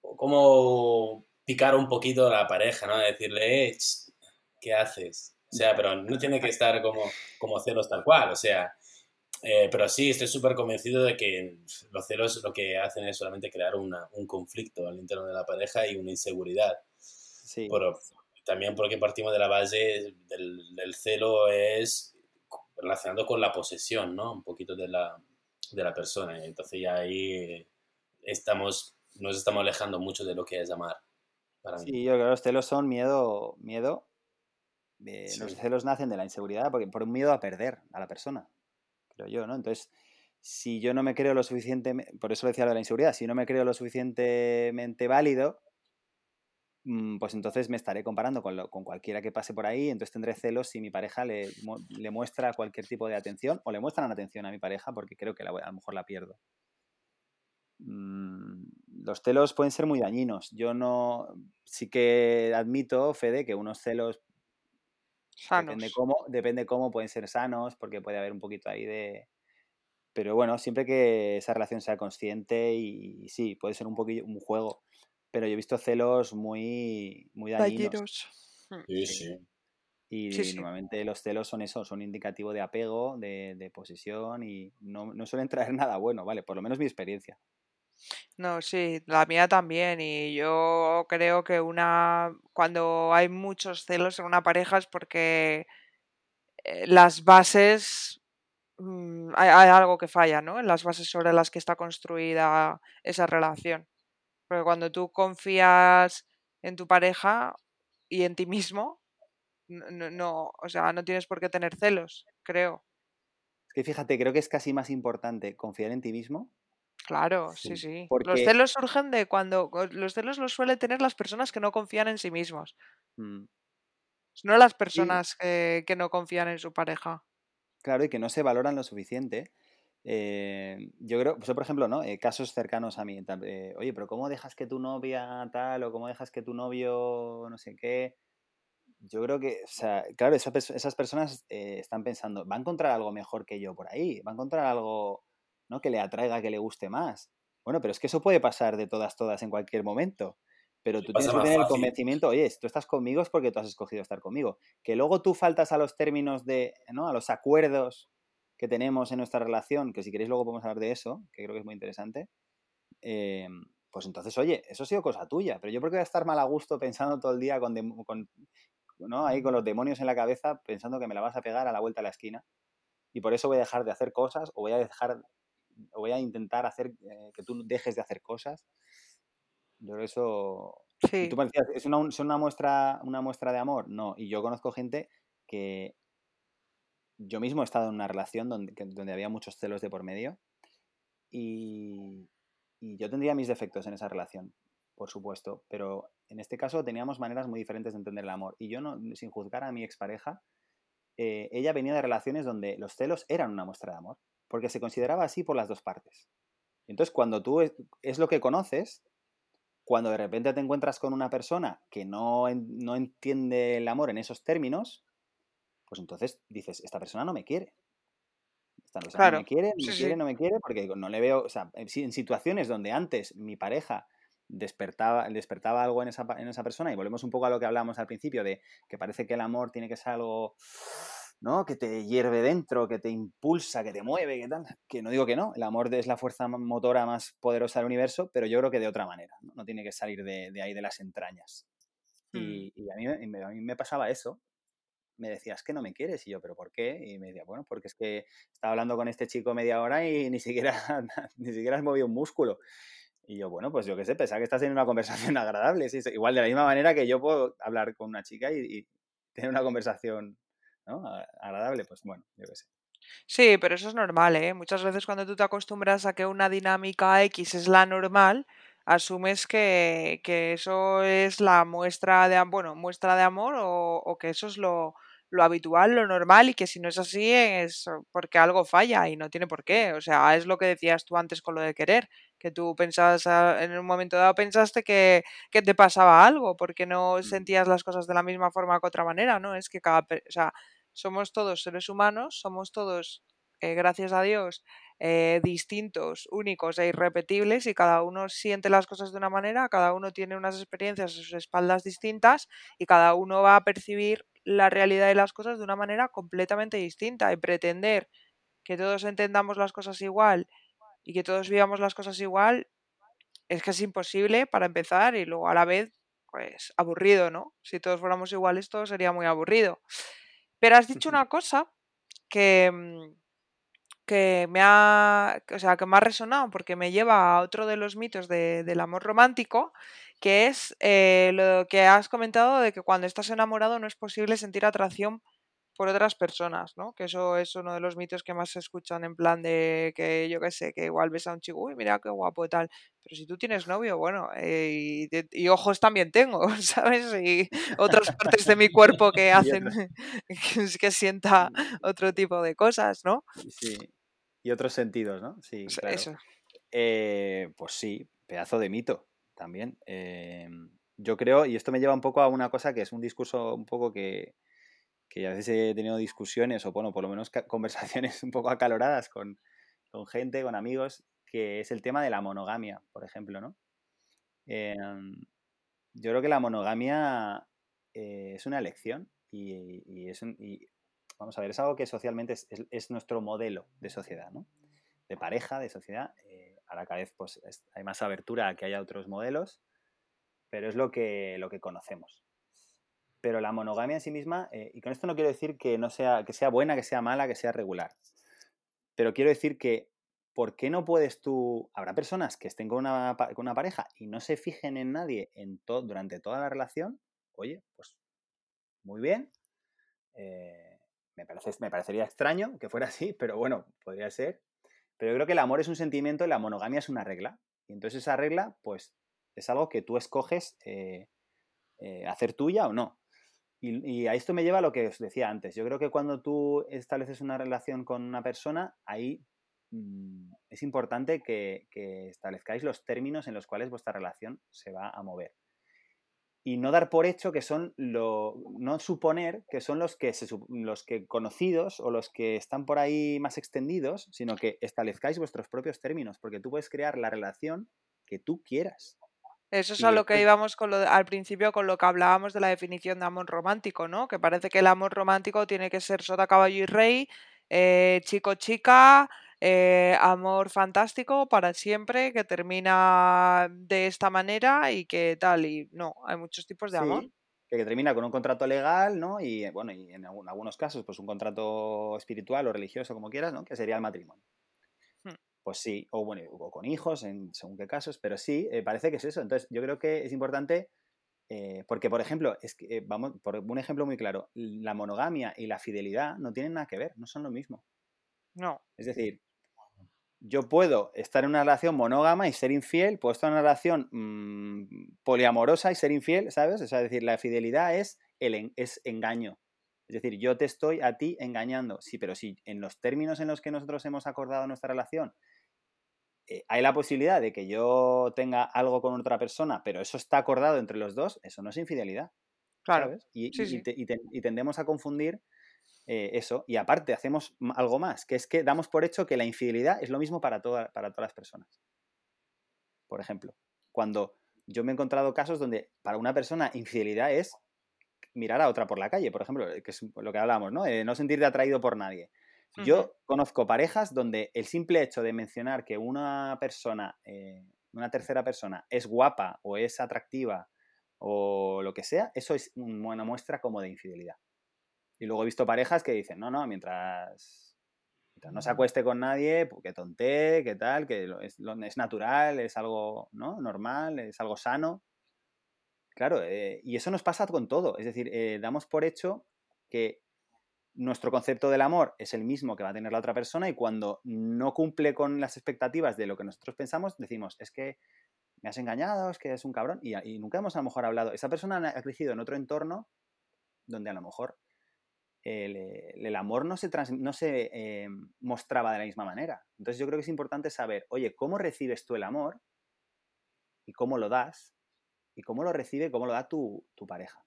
Como picar un poquito a la pareja, ¿no? Decirle, eh, ¿qué haces? O sea, pero no tiene que estar como, como celos tal cual, o sea, eh, pero sí, estoy súper convencido de que los celos lo que hacen es solamente crear una, un conflicto al interno de la pareja y una inseguridad. Sí. Pero, también porque partimos de la base del, del, celo es relacionado con la posesión, ¿no? Un poquito de la, de la persona. Entonces ya ahí estamos, nos estamos alejando mucho de lo que es amar. Para sí, yo creo que los celos son miedo, miedo. Los celos nacen de la inseguridad porque, por un miedo a perder a la persona yo, ¿no? Entonces, si yo no me creo lo suficiente, por eso decía lo de la inseguridad, si no me creo lo suficientemente válido, mm, pues entonces me estaré comparando con, con cualquiera que pase por ahí, entonces tendré celos si mi pareja le, le, muestra cualquier tipo de atención o le muestran atención a mi pareja porque creo que a lo mejor la pierdo. Mm, los celos pueden ser muy dañinos. Yo no, sí que admito, Fede, que unos celos Depende cómo, depende cómo pueden ser sanos, porque puede haber un poquito ahí de... Pero bueno, siempre que esa relación sea consciente y, sí, puede ser un poquillo un juego. Pero yo he visto celos muy, muy dañinos. Hmm. Sí, sí. Y normalmente los celos son eso, son indicativo de apego, de, de posesión y no, no, suelen traer nada bueno, ¿vale? Por lo menos mi experiencia. No, sí, la mía también. Y yo creo que una, cuando hay muchos celos en una pareja es porque eh, las bases, mm, hay, algo que falla, ¿no? En las bases sobre las que está construida esa relación. Porque cuando tú confías en tu pareja y en ti mismo, no, no, o sea, no tienes por qué tener celos, creo. Es que fíjate, creo que es casi más importante confiar en ti mismo Claro, sí, sí. Los celos surgen de cuando. Los celos los suelen tener las personas que no confían en sí mismos. Mm. No las personas que, no confían en su pareja. Claro, y que no se valoran lo suficiente. Eh, yo creo, pues, por ejemplo, ¿no? Eh, casos cercanos a mí. Eh, Oye, pero ¿cómo dejas que tu novia tal o cómo dejas que tu novio no sé qué? Yo creo que, o sea, claro, esas personas están pensando, va a encontrar algo mejor que yo por ahí, va a encontrar algo ¿no? Que le atraiga, que le guste más. Bueno, pero es que eso puede pasar de todas, todas en cualquier momento. Pero tú tienes que tener el convencimiento, oye, tú estás conmigo es porque tú has escogido estar conmigo. Que luego tú faltas a los términos de, ¿no? A los acuerdos que tenemos en nuestra relación, que si queréis luego podemos hablar de eso, que creo que es muy interesante. Eh, pues entonces, oye, eso ha sido cosa tuya, pero yo porque voy a estar mal a gusto pensando todo el día con, con, ¿no? Ahí con los demonios en la cabeza, pensando que me la vas a pegar a la vuelta de la esquina. Y por eso voy a dejar de hacer cosas o voy a dejar voy a intentar hacer eh, que tú dejes de hacer cosas. Yo creo eso... Sí. Tú ¿es una, una, muestra, una muestra de amor? No, y yo conozco gente que yo mismo he estado en una relación donde, donde había muchos celos de por medio y, y yo tendría mis defectos en esa relación, por supuesto, pero en este caso teníamos maneras muy diferentes de entender el amor. Y yo, no, sin juzgar a mi expareja, eh, ella venía de relaciones donde los celos eran una muestra de amor porque se consideraba así por las dos partes. Entonces, cuando tú es, lo que conoces, cuando de repente te encuentras con una persona que no, no entiende el amor en esos términos, pues entonces dices, esta persona no me quiere. Esta persona no me quiere, no me quiere, no me quiere, porque no le veo, o sea, en situaciones donde antes mi pareja despertaba, despertaba algo en esa, en esa persona, y volvemos un poco a lo que hablábamos al principio, de que parece que el amor tiene que ser algo ¿no? Que te hierve dentro, que te impulsa, que te mueve, que tal. Que no digo que no, el amor es la fuerza motora más poderosa del universo, pero yo creo que de otra manera, no, tiene que salir de, ahí, de las entrañas. Mm. Y, a, mí, a, mí, me pasaba eso. Me decías que no me quieres, y yo, ¿pero por qué? Y me decía, bueno, porque es que estaba hablando con este chico media hora y ni siquiera, ni siquiera has movido un músculo. Y yo, bueno, pues yo qué sé, pensaba que estás en una conversación agradable. igual de la misma manera que yo puedo hablar con una chica y tener una conversación Agradable, pues bueno, yo qué sé. Sí, pero eso es normal, ¿eh? Muchas veces cuando tú te acostumbras a que una dinámica X es la normal, asumes que, que eso es la muestra de, bueno, muestra de amor o, o que eso es lo, lo habitual, lo normal y que si no es así es porque algo falla y no tiene por qué. O sea, es lo que decías tú antes con lo de querer, que tú pensabas, en un momento dado pensaste que, que te pasaba algo porque no mm. sentías las cosas de la misma forma que otra manera, ¿no? Es que cada, o sea, somos todos seres humanos, somos todos, eh, gracias a Dios, eh, distintos, únicos e irrepetibles y cada uno siente las cosas de una manera, cada uno tiene unas experiencias a sus espaldas distintas y cada uno va a percibir la realidad de las cosas de una manera completamente distinta y pretender que todos entendamos las cosas igual y que todos vivamos las cosas igual es que es imposible para empezar y luego a la vez pues aburrido, ¿no? Si todos fuéramos iguales todo sería muy aburrido. Pero has dicho una cosa que, mm, que me ha, o sea, que me ha resonado porque me lleva a otro de los mitos del amor romántico, que es eh, lo que has comentado de que cuando estás enamorado no es posible sentir atracción por otras personas, ¿no? Que eso es uno de los mitos que más se escuchan en plan de que yo qué sé, que igual ves a un chico, uy, mira qué guapo y tal. Pero si tú tienes novio, bueno, eh, y, ojos también tengo, ¿sabes? Y otras partes de mi cuerpo que hacen que, sienta otro tipo de cosas, ¿no? Sí. Y otros sentidos, ¿no? Sí, claro. Eso. Eh, pues sí, pedazo de mito también. Eh, yo creo, y esto me lleva un poco a una cosa que es un discurso un poco que, que a veces he tenido discusiones, o bueno, por lo menos conversaciones un poco acaloradas con, con, gente, con amigos, que es el tema de la monogamia, por ejemplo, ¿no? Em, yo creo que la monogamia eh, es una elección y, es vamos a ver, es algo que socialmente es, nuestro modelo de sociedad, ¿no? De pareja, de sociedad. Eh, ahora cada vez pues, hay más abertura a que haya otros modelos, pero es lo que, lo que conocemos. Pero la monogamia en sí misma, eh, y con esto no quiero decir que, no sea, que sea buena, que sea mala, que sea regular, pero quiero decir que ¿por qué no puedes tú... Habrá personas que estén con una, con una pareja y no se fijen en nadie en durante toda la relación. Oye, pues muy bien. Eh, me, parece, me parecería extraño que fuera así, pero bueno, podría ser. Pero yo creo que el amor es un sentimiento y la monogamia es una regla. Y entonces esa regla, pues, es algo que tú escoges eh, hacer tuya o no. Y, a esto me lleva a lo que os decía antes. Yo creo que cuando tú estableces una relación con una persona, ahí mm, es importante que, que, establezcáis los términos en los cuales vuestra relación se va a mover y no dar por hecho que son lo, no suponer que son los que, los que conocidos o los que están por ahí más extendidos, sino que establezcáis vuestros propios términos, porque tú puedes crear la relación que tú quieras. Eso es a lo que íbamos con lo, al principio con lo que hablábamos de la definición de amor romántico, ¿no? Que parece que el amor romántico tiene que ser sota, caballo y rey, eh, chico, chica, eh, amor fantástico para siempre, que termina de esta manera y que tal, y no, hay muchos tipos de amor. Que, termina con un contrato legal, ¿no? Y bueno, y en algunos casos, pues un contrato espiritual o religioso, como quieras, ¿no? Que sería el matrimonio. Pues sí, o bueno, o con hijos, en según qué casos, pero sí, eh, parece que es eso. Entonces, yo creo que es importante eh, porque, por ejemplo, es que, vamos, por un ejemplo muy claro, la monogamia y la fidelidad no tienen nada que ver, no son lo mismo. No. Es decir, yo puedo estar en una relación monógama y ser infiel, puedo estar en una relación mm, poliamorosa y ser infiel, ¿sabes? es decir, la fidelidad es, el, es engaño. Es decir, yo te estoy a ti engañando. Sí, pero si en los términos en los que nosotros hemos acordado nuestra relación eh, hay la posibilidad de que yo tenga algo con otra persona, pero eso está acordado entre los dos, eso no es infidelidad. Claro. Y, y tendemos a confundir eh, eso. Y aparte, hacemos algo más, que es que damos por hecho que la infidelidad es lo mismo para, para todas las personas. Por ejemplo, cuando yo me he encontrado casos donde para una persona infidelidad es mirar a otra por la calle, por ejemplo, que es lo que hablábamos, ¿no? no sentirte atraído por nadie. Yo conozco parejas donde el simple hecho de mencionar que una persona, eh, una tercera persona, es guapa o es atractiva o lo que sea, eso es una muestra como de infidelidad. Y luego he visto parejas que dicen, no, no, mientras, no se acueste con nadie, pues que tonte, que tal, que es, es, natural, es algo ¿no? normal, es algo sano. Claro, eh, y eso nos pasa con todo. Es decir, eh, damos por hecho que nuestro concepto del amor es el mismo que va a tener la otra persona y cuando no cumple con las expectativas de lo que nosotros pensamos, decimos, es que me has engañado, es que es un cabrón y, nunca hemos a lo mejor hablado. Esa persona ha crecido en otro entorno donde a lo mejor el, amor no se, eh, mostraba de la misma manera. Entonces yo creo que es importante saber, oye, ¿cómo recibes tú el amor? ¿Y cómo lo das? ¿Y cómo lo recibe, cómo lo da tu, pareja?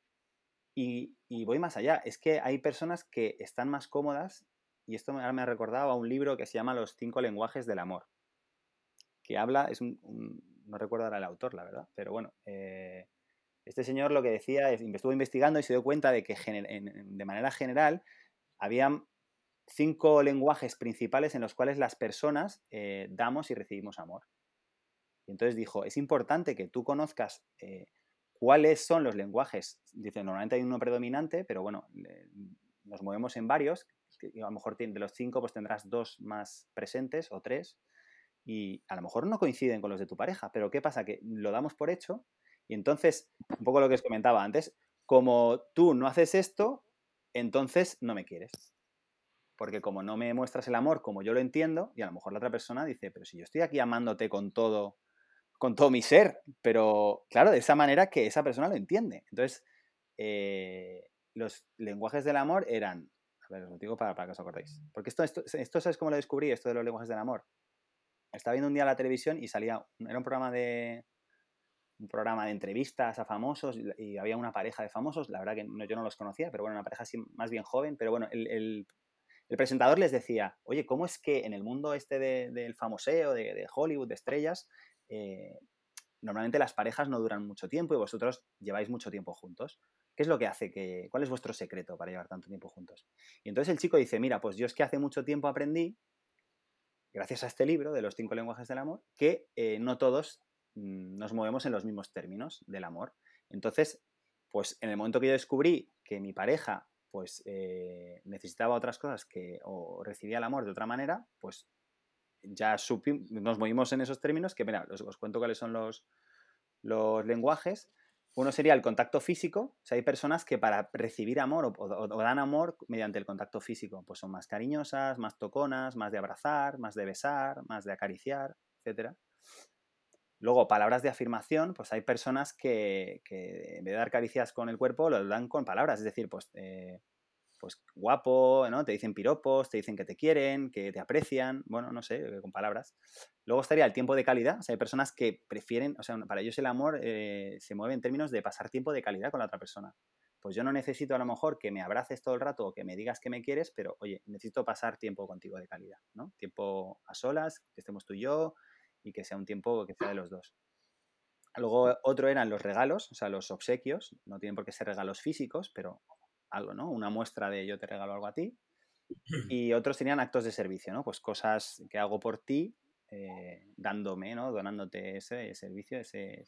Y, voy más allá, es que hay personas que están más cómodas, y esto me, ha recordado a un libro que se llama Los cinco lenguajes del amor, que habla, es un, no recuerdo ahora el autor, la verdad, pero bueno, eh, este señor lo que decía es, estuvo investigando y se dio cuenta de que de manera general habían cinco lenguajes principales en los cuales las personas eh, damos y recibimos amor. Y entonces dijo, es importante que tú conozcas eh, ¿Cuáles son los lenguajes? Dice, normalmente hay uno predominante, pero bueno, nos movemos en varios. A lo mejor de los cinco pues tendrás dos más presentes o tres y a lo mejor no coinciden con los de tu pareja, pero ¿qué pasa? Que lo damos por hecho y entonces, un poco lo que os comentaba antes, como tú no haces esto, entonces no me quieres. Porque como no me muestras el amor como yo lo entiendo, y a lo mejor la otra persona dice, pero si yo estoy aquí amándote con todo con todo mi ser, pero claro, de esa manera que esa persona lo entiende. Entonces, eh, los lenguajes del amor eran, a ver, os lo digo para, que os acordéis, porque esto, esto, esto es como lo descubrí, esto de los lenguajes del amor. Estaba viendo un día la televisión y salía, era un programa de, un programa de entrevistas a famosos y, había una pareja de famosos, la verdad que yo no los conocía, pero bueno, una pareja así más bien joven, pero bueno, el, presentador les decía, oye, ¿cómo es que en el mundo este del famoseo, de, de, Hollywood, de estrellas, eh, normalmente las parejas no duran mucho tiempo y vosotros lleváis mucho tiempo juntos. ¿Qué es lo que hace que, cuál es vuestro secreto para llevar tanto tiempo juntos? Y entonces el chico dice, mira, pues yo es que hace mucho tiempo aprendí, gracias a este libro de los cinco lenguajes del amor, que eh, no todos mm, nos movemos en los mismos términos del amor. Entonces, pues en el momento que yo descubrí que mi pareja pues eh, necesitaba otras cosas que o recibía el amor de otra manera, pues ya nos movimos en esos términos, que mira, os, cuento cuáles son los, los lenguajes. Uno sería el contacto físico. O sea, hay personas que para recibir amor o, dan amor mediante el contacto físico, pues son más cariñosas, más toconas, más de abrazar, más de besar, más de acariciar, etc. Luego, palabras de afirmación, pues hay personas que, en vez de dar caricias con el cuerpo, lo dan con palabras. Es decir, pues eh, pues guapo, ¿no? Te dicen piropos, te dicen que te quieren, que te aprecian, bueno, no sé, eh, con palabras. Luego estaría el tiempo de calidad, o sea, hay personas que prefieren, o sea, para ellos el amor eh, se mueve en términos de pasar tiempo de calidad con la otra persona. Pues yo no necesito a lo mejor que me abraces todo el rato o que me digas que me quieres, pero oye, necesito pasar tiempo contigo de calidad, ¿no? Tiempo a solas, que estemos tú y yo y que sea un tiempo que sea de los dos. Luego otro eran los regalos, o sea, los obsequios, no tienen por qué ser regalos físicos, pero algo, ¿no? Una muestra de yo te regalo algo a ti. Y otros tenían actos de servicio, ¿no? Pues cosas que hago por ti, eh, dándome, ¿no? Donándote ese, servicio, ese,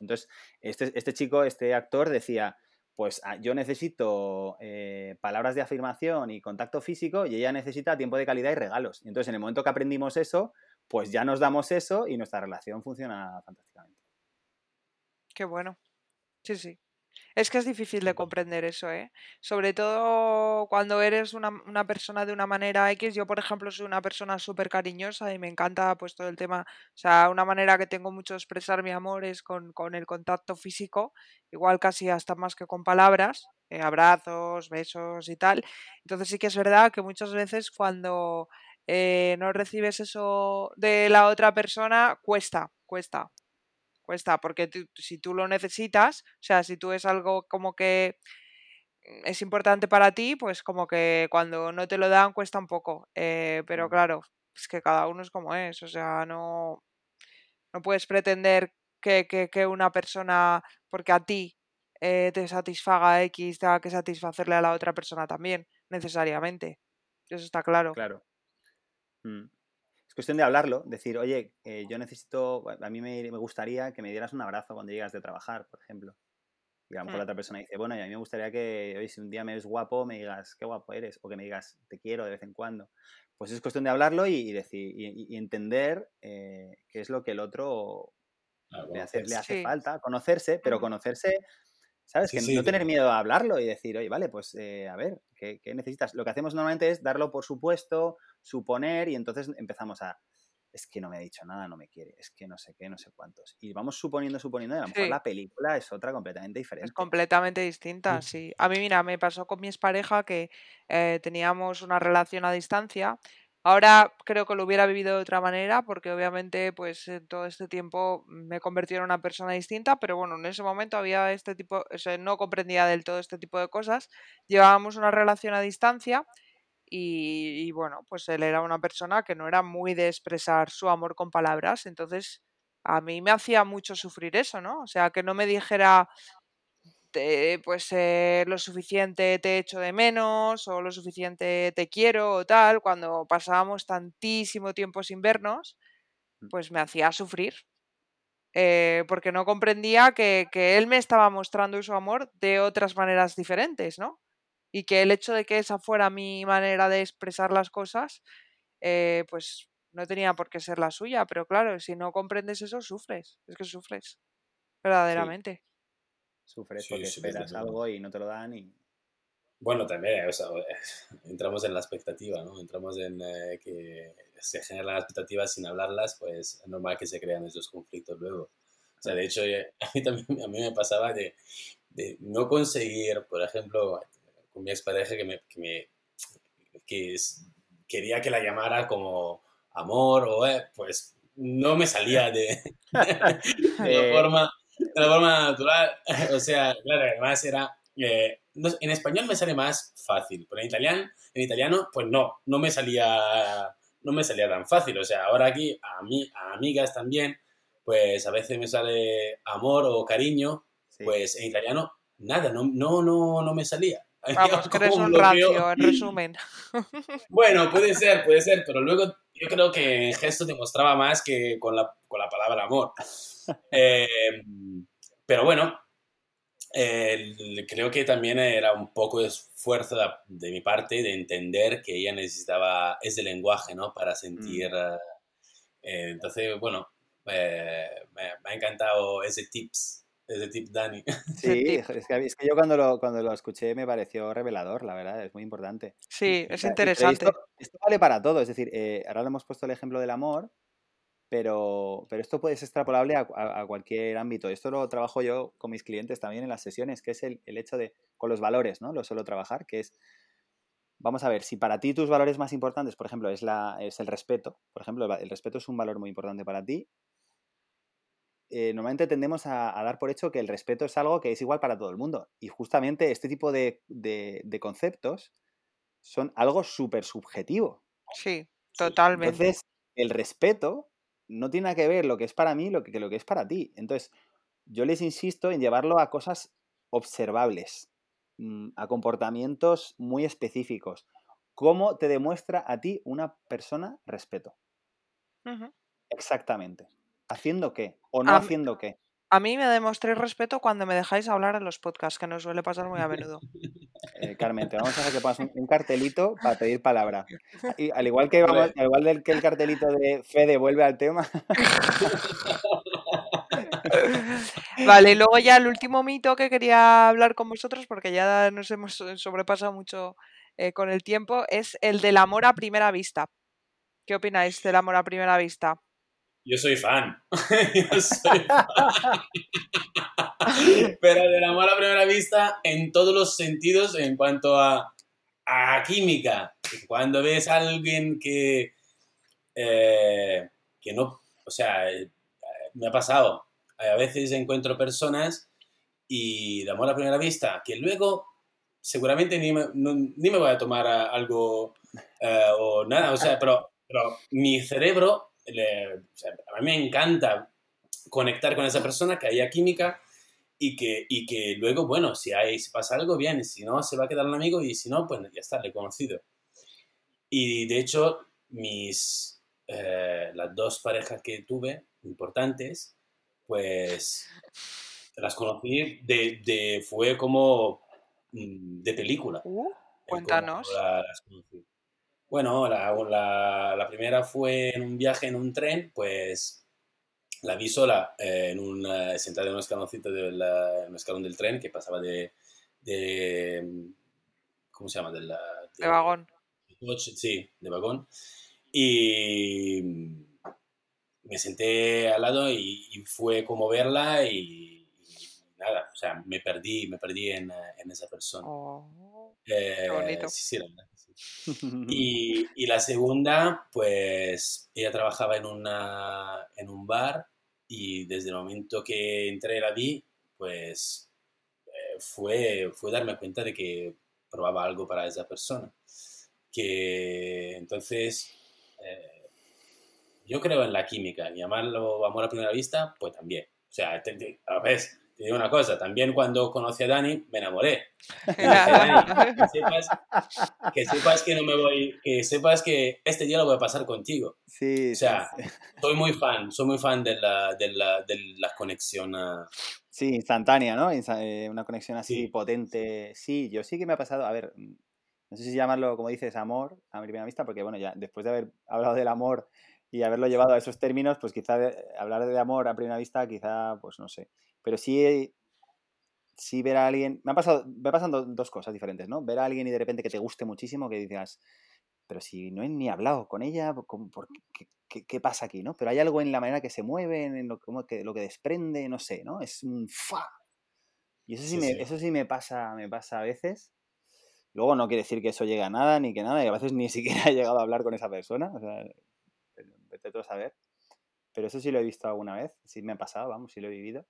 Entonces, este, este, chico, este actor decía, pues ah, yo necesito eh, palabras de afirmación y contacto físico y ella necesita tiempo de calidad y regalos. Y entonces, en el momento que aprendimos eso, pues ya nos damos eso y nuestra relación funciona fantásticamente. Qué bueno. Sí, sí. Es que es difícil de comprender eso, ¿eh? Sobre todo cuando eres una, una persona de una manera X. Yo, por ejemplo, soy una persona súper cariñosa y me encanta pues todo el tema. O sea, una manera que tengo mucho de expresar mi amor es con, con el contacto físico, igual casi hasta más que con palabras, eh, abrazos, besos y tal. Entonces sí que es verdad que muchas veces cuando eh, no recibes eso de la otra persona, cuesta, cuesta cuesta, porque si tú lo necesitas, o sea, si tú es algo como que mm, es importante para ti, pues como que cuando no te lo dan cuesta un poco. Eh, pero claro, es que cada uno es como es, o sea, no, no puedes pretender que, que, que una persona, porque a ti eh, te satisfaga X, tenga que satisfacerle a la otra persona también, necesariamente. Eso está claro. Claro. Mm. Es cuestión de hablarlo, decir, oye, eh, yo necesito, a mí me, me gustaría que me dieras un abrazo cuando llegas de trabajar, por ejemplo. Y a lo mejor la otra persona dice, bueno, y a mí me gustaría que hoy si un día me ves guapo, me digas, qué guapo eres, o que me digas, te quiero de vez en cuando. Pues es cuestión de hablarlo y, y decir, y, y entender eh, qué es lo que el otro le hace, le hace Sí. falta, conocerse, pero conocerse, ¿sabes? Sí, que sí, no tener miedo a hablarlo y decir, oye, vale, pues eh, a ver, ¿qué, qué necesitas? Lo que hacemos normalmente es darlo por supuesto, suponer y entonces empezamos a, es que no me ha dicho nada, no me quiere, es que no sé qué, no sé cuántos. Y vamos suponiendo, suponiendo, y a lo mejor Sí. la película es otra completamente Es diferente. completamente distinta, sí. A mí, mira, me pasó con mi expareja que eh, teníamos una relación a distancia. Ahora creo que lo hubiera vivido de otra manera porque obviamente pues en todo este tiempo me he convertido en una persona distinta, pero bueno, en ese momento había este tipo, o sea, no comprendía del todo este tipo de cosas. Llevábamos una relación a distancia y, y bueno, pues él era una persona que no era muy de expresar su amor con palabras, entonces a mí me hacía mucho sufrir eso, ¿no? O sea, que no me dijera te- pues eh, lo suficiente te echo de menos o lo suficiente te quiero o tal, cuando pasábamos tantísimo tiempo sin vernos, Mm. pues me hacía sufrir. eh, porque no comprendía que, que él me estaba mostrando su amor de otras maneras diferentes, ¿no? Y que el hecho de que esa fuera mi manera de expresar las cosas, eh, pues no tenía por qué ser la suya, pero claro, si no comprendes eso, sufres, es que sufres, Sí, verdaderamente. sufres Sí, porque sí, esperas luego. algo y no te lo dan y... Bueno, también, o sea, entramos en la expectativa, ¿no? Entramos en eh, que se generan las expectativas sin hablarlas, pues es normal que se crean esos conflictos luego. O sea, de hecho, eh, a mí también a mí me pasaba de, de no conseguir, por ejemplo, con mi expareja que me, que me que quería que la llamara como amor o eh, pues no me salía de, de forma de la forma natural. O sea claro además era eh, no en español me sale más fácil pero en italiano en italiano pues no no me salía no me salía tan fácil. O sea ahora aquí a mí a amigas también pues a veces me sale amor o cariño sí. pues en italiano nada no no no no me salía Vamos, que eres un rancio, en resumen. Bueno, puede ser, puede ser, pero luego yo creo que en gesto te mostraba más que con la, con la palabra amor. Eh, pero bueno, eh, creo que también era un poco de esfuerzo de, de mi parte de entender que ella necesitaba ese lenguaje, ¿no? Para sentir... eh, eh, entonces, bueno, eh, me, me ha encantado ese tips, ese tip, Dani. Sí, es que, es que yo cuando lo, cuando lo escuché me pareció revelador, la verdad, es muy importante. Sí, es interesante. esto, esto vale para todo, es decir, eh, ahora le hemos puesto el ejemplo del amor, pero, pero esto puede ser extrapolable a, a- a cualquier ámbito. Esto lo trabajo yo con mis clientes también en las sesiones, que es el, el hecho de, con los valores, ¿no? Lo suelo trabajar, que es, vamos a ver, si para ti tus valores más importantes, por ejemplo, es, la, es el respeto, por ejemplo, el respeto es un valor muy importante para ti, eh, normalmente tendemos a, a dar por hecho que el respeto es algo que es igual para todo el mundo. Y justamente este tipo de, de- de conceptos son algo súper subjetivo. Sí, totalmente. Entonces, el respeto no tiene nada que ver lo que es para mí lo que, que lo que es para ti. Entonces, yo les insisto en llevarlo a cosas observables, mm, a comportamientos muy específicos. ¿Cómo te demuestra a ti una persona respeto? Exactamente. ¿Haciendo qué? ¿O no A haciendo qué? A mí me demostréis respeto cuando me dejáis hablar en los podcasts, que nos suele pasar muy a menudo. Eh, Carmen, te vamos a hacer que pongas un, un cartelito para pedir palabra. Y al igual que vamos, Hombre. al igual del que el cartelito de Fede vuelve al tema, Vale, y luego ya el último mito que quería hablar con vosotros, porque ya nos hemos sobrepasado mucho eh, con el tiempo, es el del amor a primera vista. ¿Qué opináis del amor a primera vista? Yo soy fan. Yo soy fan. Pero del amor a primera vista en todos los sentidos en cuanto a, a química. Cuando ves a alguien que, eh, que no, o sea, eh, me ha pasado. A veces encuentro personas y de amor a primera vista que luego seguramente ni me, ni me voy a tomar algo eh, o nada, o sea, pero, pero mi cerebro, le- o sea, a mí me encanta conectar con esa persona, que haya química y que, y que luego, bueno, si, hay, si pasa algo, bien, y si no, se va a quedar un amigo y si no, pues ya está, le he conocido. Y de hecho, mis, eh, las dos parejas que tuve, importantes, pues las conocí de, de fue como mm, de película. Uh, cuéntanos. la- las conocí. Bueno, la, la- la primera fue en un viaje en un tren, pues la vi sola eh, en un, eh, sentada en un escaloncito del un escalón del tren que pasaba de, de ¿cómo se llama? De, la, De vagón. coche, sí, de vagón. Y me senté al lado y, y fue como verla y, y nada, o sea, me perdí, me perdí en, en esa persona. Oh, Eh, bonito. Sí, sí, la verdad. Y, y la segunda, pues ella trabajaba en, una, en un bar y desde el momento que entré y la vi, pues eh, fue, fue darme cuenta de que probaba algo para esa persona. Que entonces eh, yo creo en la química, llamarlo amor a primera vista, pues también. O sea, a ver, te digo una cosa, también cuando conocí a Dani me enamoré. Y dije, Dani, que sepas, que sepas que no me voy, que sepas que este día lo voy a pasar contigo. Sí, O sea, sí, soy muy fan, soy muy fan de la, de la, de la conexión. ah, Sí, instantánea, ¿no? Eh, una conexión así Sí. potente. Sí, yo sí que me ha pasado, a ver, mm, no sé si llamarlo, como dices, amor a primera vista, porque bueno, ya después de haber hablado del amor y haberlo llevado a esos términos, pues quizá de- hablar de amor a primera vista, quizá, pues no sé. Pero sí, sí ver a alguien, me ha pasado, me pasan do- dos cosas diferentes, ¿no? Ver a alguien y de repente que te guste muchísimo, que digas, pero si no he ni hablado con ella, ¿por por qué, qué- qué pasa aquí, no? Pero hay algo en la manera que se mueven, en lo, como que, lo que desprende, no sé, ¿no? Es un fa. Y eso sí, Sí, me, sí. eso sí me pasa, me pasa a veces. Luego no quiere decir que eso llegue a nada, ni que nada, y a veces ni siquiera he llegado a hablar con esa persona, o sea, vete tú saber. Pero eso sí lo he visto alguna vez, sí me ha pasado, vamos, sí lo he vivido.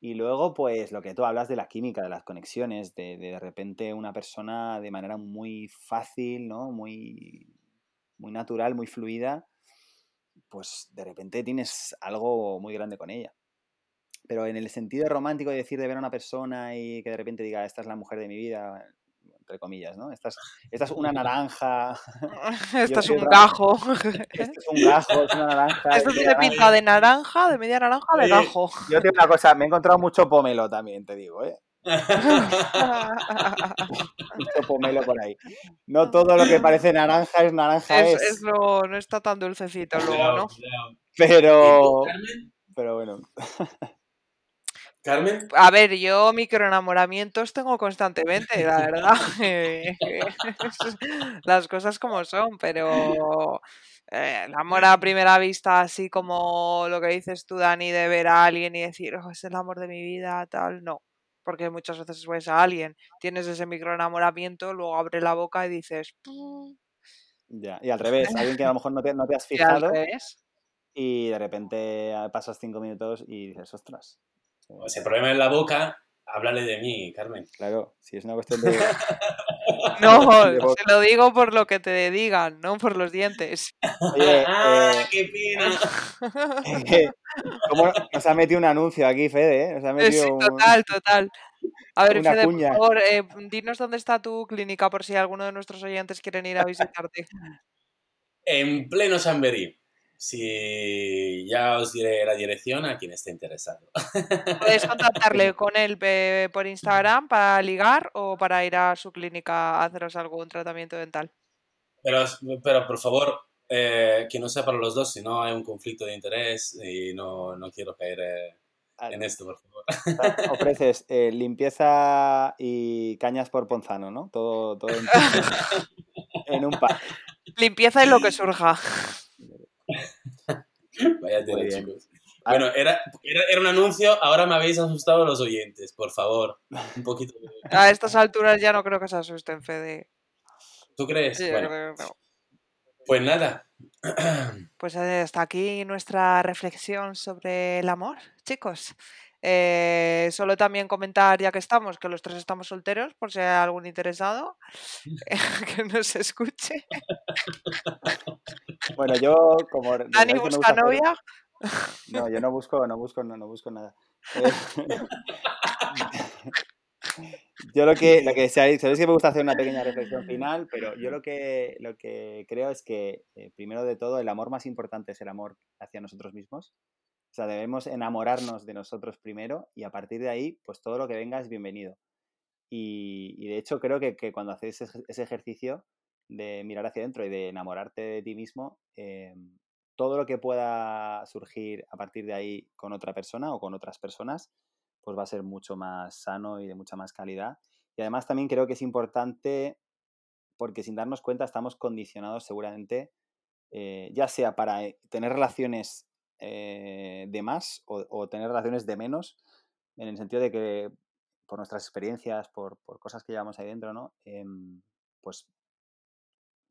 Y luego, pues, lo que tú hablas de la química, de las conexiones, de de, de repente una persona de manera muy fácil, ¿no? Muy, muy natural, muy fluida, pues de repente tienes algo muy grande con ella. Pero en el sentido romántico de decir de ver a una persona y que de repente diga, esta es la mujer de mi vida, entre comillas, ¿no? Esta es, esta es una naranja, Esto es un otra- gajo. esto es un gajo, es una naranja. Esto tiene pinta de naranja, de media naranja, de gajo. Yo te digo una cosa, me he encontrado mucho pomelo también, te digo, ¿eh? Mucho pomelo por ahí. No todo lo que parece naranja es naranja Es, es, es lo- no está tan dulcecito luego, ¿no? pero, pero bueno. Carmen, A ver, yo microenamoramientos tengo constantemente, la verdad. Las cosas como son, pero eh, el amor a primera vista, así como lo que dices tú, Dani, de ver a alguien y decir, oh, es el amor de mi vida, tal, no. Porque muchas veces ves a alguien, tienes ese microenamoramiento, luego abre la boca y dices, Ya. Y al revés, alguien que a lo mejor no te, no te has y al fijado revés. y de repente ah, pasas cinco minutos y dices, ostras. Ese problema en la boca, háblale de mí, Carmen. Claro, si es una cuestión de... No, de boca. se lo digo por lo que te digan, no por los dientes. Oye, ¡Ah, eh, qué pena! eh, ¿cómo nos ha metido un anuncio aquí, Fede? eh? Nos ha metido Sí, un- total, total. A ver, Fede, por favor, eh, dinos dónde está tu clínica por si alguno de nuestros oyentes quieren ir a visitarte. En pleno Chamberí. Si ya os diré la dirección a quien esté interesado. Puedes contactarle con él eh, por Instagram para ligar o para ir a su clínica a haceros algún tratamiento dental. Pero, pero por favor, eh, que no sea para los dos, si no hay un conflicto de interés y no, no quiero caer eh, en esto, por favor. Ofreces eh, limpieza y cañas por Ponzano, ¿no? Todo, todo en, en un pack. Limpieza y lo que surja. Vaya tela, chicos. Ah. Bueno, era, era, era un anuncio, ahora me habéis asustado los oyentes, por favor. Un poquito. de- A estas alturas ya no creo que se asusten, Fede. ¿Tú crees? Bueno, creo que no. pues nada. Pues eh, hasta aquí nuestra reflexión sobre el amor, chicos. Eh, solo también comentar, ya que estamos, que los tres estamos solteros, por si hay algún interesado que nos escuche. Bueno, yo como... Dani busca novia. No, yo no busco, no busco, no, no busco nada. Eh, yo lo que, lo que sabéis que me gusta hacer una pequeña reflexión final, pero yo lo que, lo que creo es que, eh, primero de todo, el amor más importante es el amor hacia nosotros mismos. Debemos enamorarnos de nosotros primero y a partir de ahí, pues todo lo que venga es bienvenido. Y, de hecho creo que, cuando hacéis ese ejercicio de mirar hacia adentro y de enamorarte de ti mismo, eh, todo lo que pueda surgir a partir de ahí con otra persona o con otras personas, pues va a ser mucho más sano y de mucha más calidad. Y además también creo que es importante porque sin darnos cuenta estamos condicionados seguramente, eh, ya sea para eh, tener relaciones de más o, tener relaciones de menos, en el sentido de que por nuestras experiencias, por, cosas que llevamos ahí dentro, ¿no? Em, pues,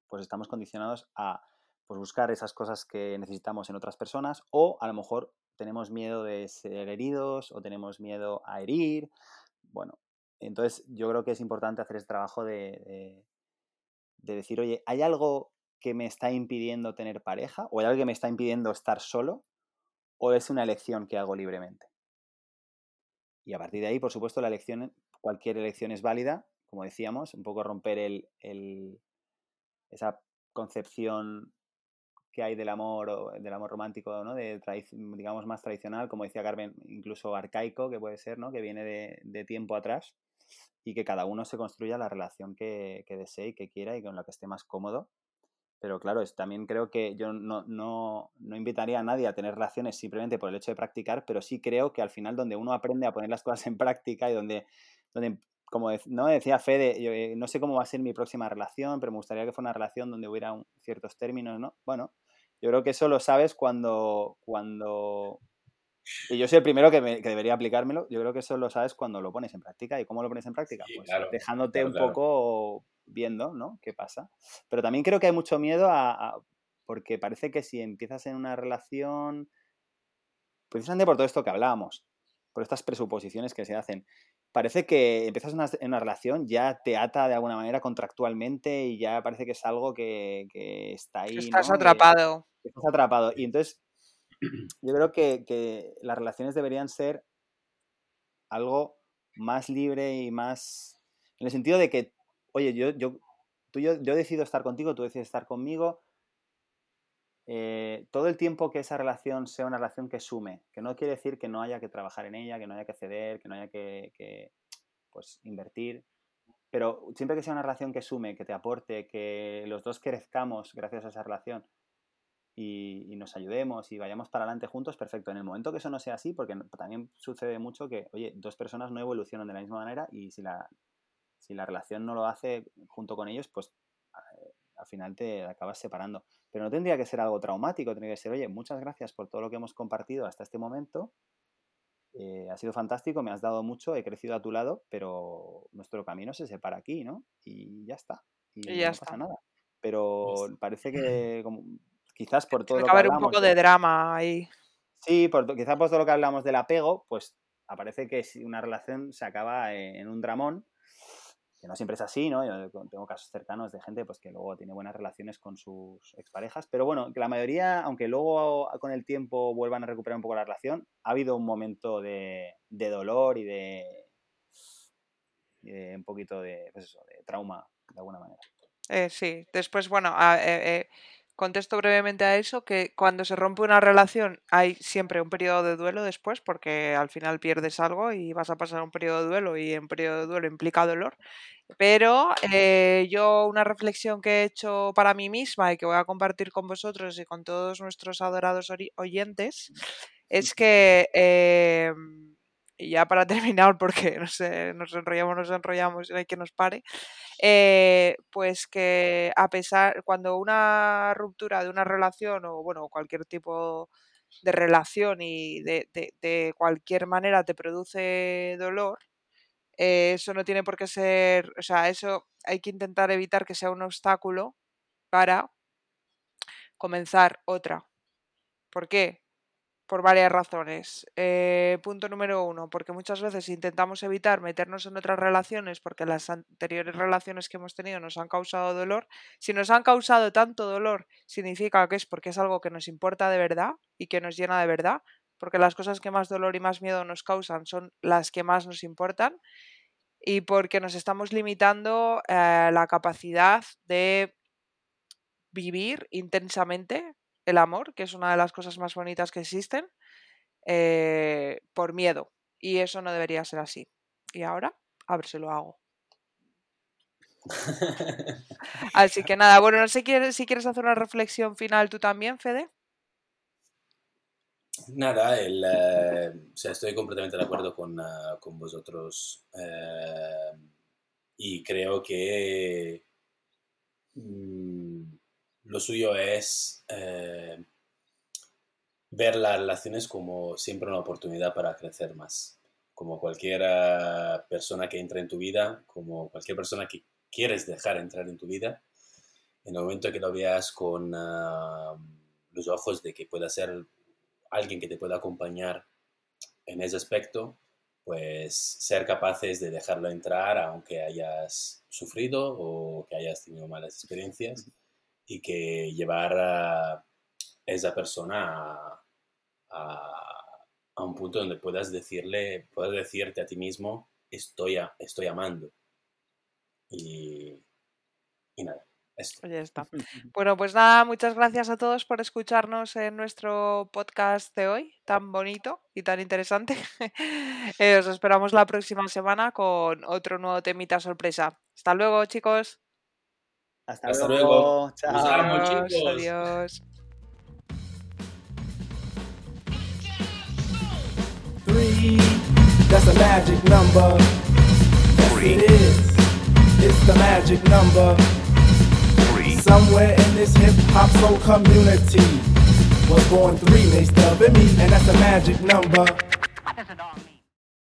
pues estamos condicionados a pues, buscar esas cosas que necesitamos en otras personas o a lo mejor tenemos miedo de ser heridos o tenemos miedo a herir. Bueno, entonces yo creo que es importante hacer ese trabajo de, de, decir, oye, ¿hay algo que me está impidiendo tener pareja o hay algo que me está impidiendo estar solo o es una elección que hago libremente? Y a partir de ahí, por supuesto, la elección, cualquier elección es válida, como decíamos, un poco romper el, esa concepción que hay del amor del amor romántico, ¿no? De digamos más tradicional, como decía Carmen, incluso arcaico, que puede ser, ¿no? Que viene de, tiempo atrás y que cada uno se construya la relación que, que, desee y que quiera y con la que esté más cómodo pero claro, es, también creo que yo no, no, no, invitaría a nadie a tener relaciones simplemente por el hecho de practicar, pero sí creo que al final donde uno aprende a poner las cosas en práctica y donde, donde como no decía Fede, yo, eh, no sé cómo va a ser mi próxima relación, pero me gustaría que fuera una relación donde hubiera ciertos términos, ¿no? Bueno, yo creo que eso lo sabes cuando, cuando y yo soy el primero que, que, debería aplicármelo. Yo creo que eso lo sabes cuando lo pones en práctica. ¿Y cómo lo pones en práctica? pues dejándote un poco viendo, ¿no? ¿Qué pasa? Pero también creo que hay mucho miedo a, porque parece que si empiezas en una relación, precisamente por todo esto que hablábamos, por estas presuposiciones que se hacen, parece que empiezas una, en una relación, ya te ata de alguna manera contractualmente y ya parece que es algo que, está ahí. Estás atrapado. estás atrapado. Y entonces, yo creo que, que las relaciones deberían ser algo más libre y más. En el sentido de que oye, yo, tú, yo, yo decido estar contigo, tú decides estar conmigo. Eh, todo el tiempo que esa relación sea una relación que sume, que no quiere decir que no haya que trabajar en ella, que no haya que ceder, que no haya que, pues, invertir, pero siempre que sea una relación que sume, que te aporte, que los dos crezcamos gracias a esa relación y, nos ayudemos y vayamos para adelante juntos, perfecto. En el momento que eso no sea así, porque también sucede mucho que, oye, dos personas no evolucionan de la misma manera y si la, si la relación no lo hace junto con ellos, pues eh, al final te acabas separando. Pero no tendría que ser algo traumático, tendría que ser, oye, muchas gracias por todo lo que hemos compartido hasta este momento. Eh, ha sido fantástico, me has dado mucho, he crecido a tu lado, pero nuestro camino se separa aquí, ¿no? Y ya está. Y, ya no pasa nada. Pero parece que quizás por todo lo que haber un poco de, drama ahí. Sí, por, quizás por todo lo que hablamos del apego, pues aparece que una relación se acaba en un dramón que no siempre es así, ¿no? Yo tengo casos cercanos de gente pues, que luego tiene buenas relaciones con sus exparejas, pero bueno, que la mayoría, aunque luego con el tiempo vuelvan a recuperar un poco la relación, ha habido un momento de, dolor y de, un poquito de, pues de trauma, de alguna manera. Eh, sí, después, bueno, eh, eh, contesto brevemente a eso, que cuando se rompe una relación hay siempre un periodo de duelo después, porque al final pierdes algo y vas a pasar un periodo de duelo y un periodo de duelo implica dolor. Pero eh, yo una reflexión que he hecho para mí misma y que voy a compartir con vosotros y con todos nuestros adorados oyentes es que... Em, y ya para terminar, porque no sé, nos enrollamos, nos enrollamos y no hay que nos pare, eh, pues que a pesar, cuando una ruptura de una relación o bueno, cualquier tipo de relación y de, cualquier manera te produce dolor, eh, eso no tiene por qué ser, o sea, eso hay que intentar evitar que sea un obstáculo para comenzar otra. ¿Por qué? Por varias razones. Eh, punto número uno, porque muchas veces intentamos evitar meternos en otras relaciones porque las anteriores relaciones que hemos tenido nos han causado dolor. Si nos han causado tanto dolor, significa que es porque es algo que nos importa de verdad y que nos llena de verdad. porque las cosas que más dolor y más miedo nos causan son las que más nos importan y porque nos estamos limitando eh, la capacidad de vivir intensamente el amor, que es una de las cosas más bonitas que existen, eh, por miedo. Y eso no debería ser así. Y ahora, a ver si lo hago. Así que nada, bueno, no sé si quieres hacer una reflexión final tú también, Fede. Nada, el, eh, o sea, estoy completamente de acuerdo con, ah, con vosotros eh, y creo que mm, lo suyo es eh, ver las relaciones como siempre una oportunidad para crecer más. Como cualquier persona que entra en tu vida, como cualquier persona que quieres dejar entrar en tu vida, en el momento que lo veas con los ojos de que pueda ser alguien que te pueda acompañar en ese aspecto, pues ser capaces de dejarlo entrar aunque hayas sufrido o que hayas tenido malas experiencias y que llevar a esa persona a, un punto donde puedas decirle, puedas decirte a ti mismo, estoy, estoy amando. Y, y nada. Pues ya está. Bueno, pues nada, muchas gracias a todos por escucharnos en nuestro podcast de hoy, tan bonito y tan interesante. Eh, os esperamos la próxima semana con otro nuevo temita sorpresa. Hasta luego, chicos. Hasta, luego. Chao. Adiós. that's a magic number. It's the magic number. Three. Somewhere in this hip hop soul community was born three, they stub me, and that's a magic number.